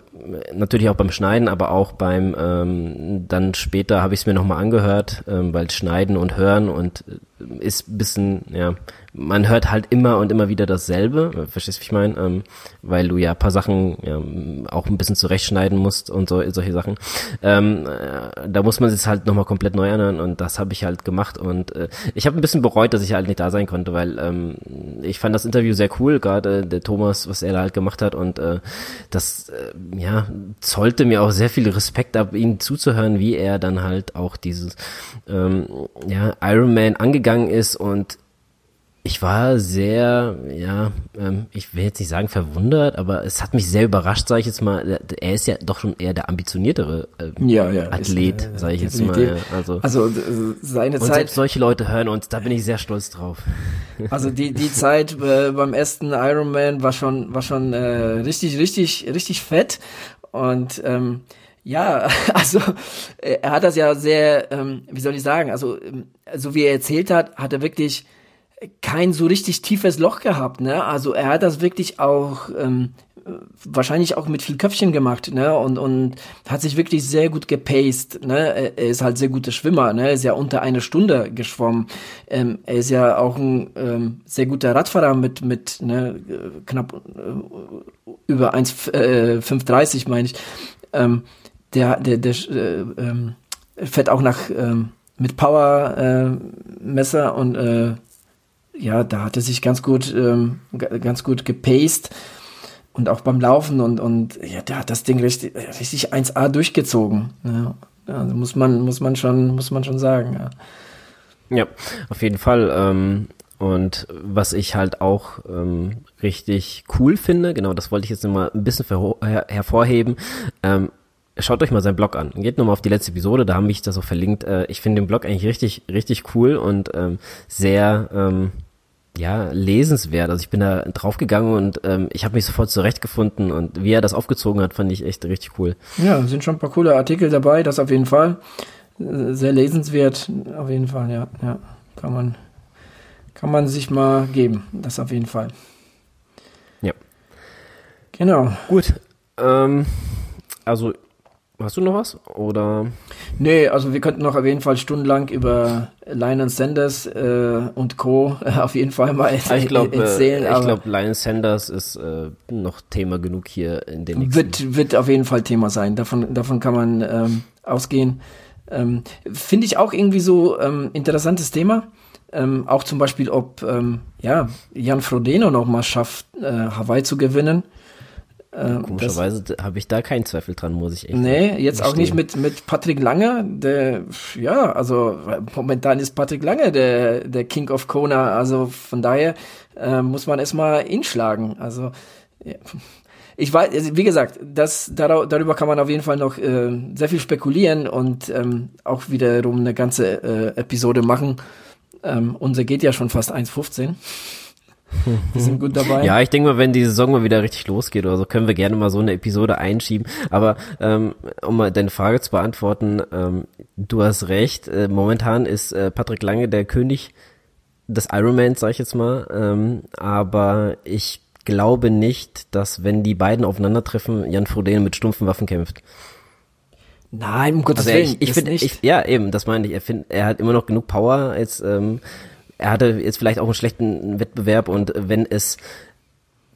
B: natürlich auch beim Schneiden, aber auch beim, ähm, dann später habe ich es mir nochmal angehört, ähm, weil Schneiden und Hören und äh, ist bisschen, ja, man hört halt immer und immer wieder dasselbe, äh, verstehst du, wie ich meine? Ähm, weil du ja paar Sachen ja, auch ein bisschen zurechtschneiden musst und so, solche Sachen. Ähm, äh, da muss man sich halt nochmal komplett neu anhören und das habe ich halt gemacht und äh, ich habe ein bisschen bereut, dass ich halt nicht da sein konnte, weil ähm, ich fand das Interview sehr cool, gerade der Thomas, was er da halt gemacht hat und äh, das äh, ja zollte mir auch sehr viel Respekt ab, ihm zuzuhören, wie er dann halt auch dieses ähm, ja Iron Man angegangen ist und ich war sehr, ja, ähm, ich will jetzt nicht sagen verwundert, aber es hat mich sehr überrascht, sage ich jetzt mal. Er ist ja doch schon eher der ambitioniertere äh,
A: Ja, ja.
B: Athlet,
A: äh,
B: sage ich jetzt mal. Ja, also
A: Also äh, seine
B: und
A: Zeit,
B: selbst solche Leute hören uns, da bin ich sehr stolz drauf.
A: also die die Zeit äh, beim ersten Iron Man war schon war schon äh, richtig richtig richtig fett und ähm, ja, also äh, er hat das ja sehr, ähm, wie soll ich sagen, also ähm, so wie er erzählt hat, hat er wirklich kein so richtig tiefes Loch gehabt, ne? Also er hat das wirklich auch ähm, wahrscheinlich auch mit viel Köpfchen gemacht, ne? Und und hat sich wirklich sehr gut gepaced, ne? Er, ist halt sehr guter Schwimmer, ne? Er ist ja unter eine Stunde geschwommen. Ähm, er ist ja auch ein ähm, sehr guter Radfahrer mit mit ne äh, knapp äh, über 1,530 meine ich. Ähm, der der der äh, ähm, fährt auch nach ähm, mit Power äh, Messer und äh, ja, da hat er sich ganz gut, ähm, ganz gut gepaced und auch beim Laufen und, und ja, der hat das Ding richtig, richtig 1A durchgezogen. Ja. Also muss man, muss man schon, muss man schon sagen, ja.
B: Ja, auf jeden Fall. Ähm, und was ich halt auch ähm, richtig cool finde, genau, das wollte ich jetzt nochmal ein bisschen her hervorheben. Ähm, schaut euch mal seinen Blog an. Geht nochmal auf die letzte Episode, da haben ich das auch verlinkt. Äh, ich finde den Blog eigentlich richtig, richtig cool und ähm, sehr ähm, ja, lesenswert. Also ich bin da draufgegangen und ähm, ich habe mich sofort zurechtgefunden und wie er das aufgezogen hat, fand ich echt richtig cool.
A: Ja, sind schon ein paar coole Artikel dabei, das auf jeden Fall. Äh, Sehr lesenswert, auf jeden Fall, ja, ja. Kann man, kann man sich mal geben, das auf jeden Fall.
B: Ja.
A: Genau.
B: Gut. Ähm, also, hast du noch was? Oder?
A: Nee, also wir könnten noch auf jeden Fall stundenlang über Lionel Sanders äh, und Co. auf jeden Fall mal
B: ich glaube,
A: erzählen.
B: äh, ich glaube, Lionel Sanders ist äh, noch Thema genug hier in den nächsten.
A: wird, wird auf jeden Fall Thema sein. Davon, davon kann man ähm, ausgehen. Ähm, Finde ich auch irgendwie so ähm, interessantes Thema. Ähm, auch zum Beispiel, ob ähm, ja, Jan Frodeno noch mal schafft, äh, Hawaii zu gewinnen. Ähm, das-
B: Komischerweise habe ich da keinen Zweifel dran, muss ich echt
A: Nee, jetzt auch nicht mit, mit Patrick Lange, der, ja, also momentan ist Patrick Lange der, der King of Kona, also von daher äh, muss man erstmal ihn schlagen. Also ja. ich weiß, also, wie gesagt, das, darüber kann man auf jeden Fall noch äh, sehr viel spekulieren und ähm, auch wiederum eine ganze äh, Episode machen. Ähm, unser geht ja schon fast 1,15. Wir sind gut dabei.
B: Ja, ich denke mal, wenn die Saison mal wieder richtig losgeht oder so, können wir gerne mal so eine Episode einschieben. Aber ähm, um mal deine Frage zu beantworten, ähm, du hast recht. Äh, momentan ist äh, Patrick Lange der König des Ironmans, sag ich jetzt mal. Ähm, aber ich glaube nicht, dass wenn die beiden aufeinandertreffen, Jan Frodeno mit stumpfen Waffen kämpft.
A: Nein, um Gottes
B: Also
A: Willen,
B: ich, ich finde, ja eben, das meine ich. Er find, er hat immer noch genug Power. Jetzt, ähm, er hatte jetzt vielleicht auch einen schlechten Wettbewerb und wenn es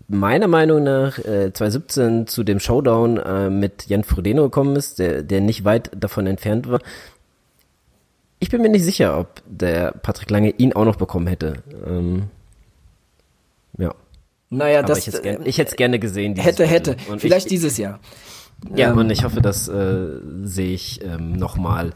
B: meiner Meinung nach äh, 2017 zu dem Showdown äh, mit Jan Frodeno gekommen ist, der, der nicht weit davon entfernt war. Ich bin mir nicht sicher, ob der Patrick Lange ihn auch noch bekommen hätte. Ähm, ja.
A: Naja,
B: Aber
A: das
B: ich hätte es gern, gerne gesehen.
A: hätte, hätte. Und Vielleicht ich, dieses Jahr.
B: Ja, ähm, und ich hoffe, das äh, sehe ich ähm, nochmal.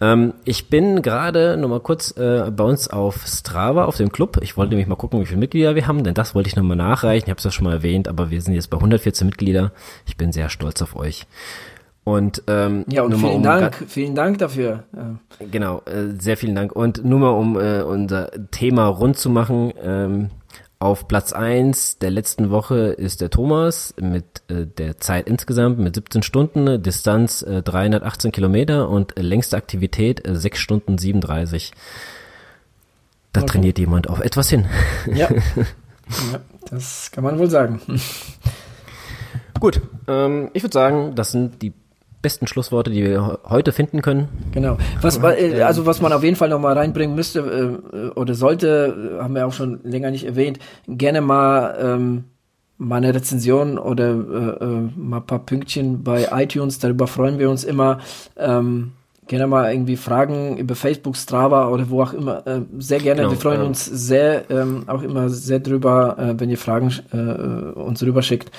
B: Ähm, ich bin gerade nochmal kurz äh, bei uns auf Strava, auf dem Club. Ich wollte nämlich mal gucken, wie viele Mitglieder wir haben, denn das wollte ich nochmal nachreichen. Ich habe es ja schon mal erwähnt, aber wir sind jetzt bei 114 Mitglieder. Ich bin sehr stolz auf euch. Und ähm,
A: ja, und vielen um Dank, vielen Dank dafür.
B: Genau, äh, sehr vielen Dank. Und nur mal um äh, unser Thema rund zu machen, ähm, auf Platz eins der letzten Woche ist der Thomas mit äh, der Zeit insgesamt mit 17 Stunden, Distanz äh, 318 Kilometer und äh, längste Aktivität äh, 6 Stunden 37. Da okay. trainiert jemand auf etwas hin.
A: Ja. ja, das kann man wohl sagen.
B: Gut, ähm, ich würde sagen, das sind die besten Schlussworte, die wir heute finden können.
A: Genau. Was, äh, also was man auf jeden Fall noch mal reinbringen müsste äh, oder sollte, haben wir auch schon länger nicht erwähnt, gerne mal ähm, mal eine Rezension oder äh, äh, mal ein paar Pünktchen bei iTunes. Darüber freuen wir uns immer. Ähm, gerne mal irgendwie Fragen über Facebook, Strava oder wo auch immer. Äh, sehr gerne. Genau, wir freuen ähm, uns sehr, ähm, auch immer sehr drüber, äh, wenn ihr Fragen äh, uns rüberschickt.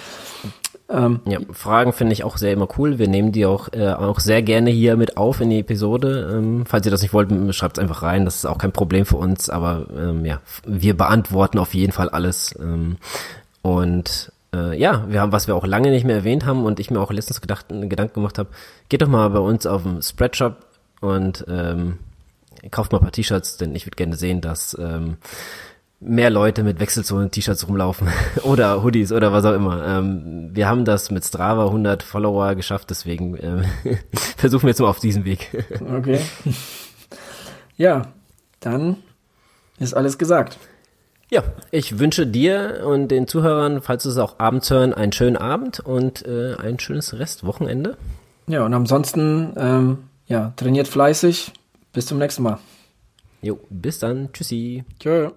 B: Ähm, ja, Fragen finde ich auch sehr immer cool. Wir nehmen die auch, äh, auch sehr gerne hier mit auf in die Episode. Ähm, falls ihr das nicht wollt, schreibt es einfach rein. Das ist auch kein Problem für uns. Aber ähm, ja, wir beantworten auf jeden Fall alles. Ähm, und äh, ja, wir haben, was wir auch lange nicht mehr erwähnt haben und ich mir auch letztens gedacht, Gedanken gemacht habe, geht doch mal bei uns auf dem Spreadshop und ähm, kauft mal ein paar T-Shirts, denn ich würde gerne sehen, dass ähm, mehr Leute mit Wechselzonen-T-Shirts rumlaufen oder Hoodies oder was auch immer. Ähm, wir haben das mit Strava 100 Follower geschafft, deswegen ähm, versuchen wir jetzt mal auf diesem Weg.
A: okay. Ja, dann ist alles gesagt.
B: Ja, ich wünsche dir und den Zuhörern, falls es auch abends hören, einen schönen Abend und äh, ein schönes Restwochenende.
A: Ja, und ansonsten, ähm, ja, trainiert fleißig. Bis zum nächsten Mal.
B: Jo, bis dann. Tschüssi.
A: Tschö.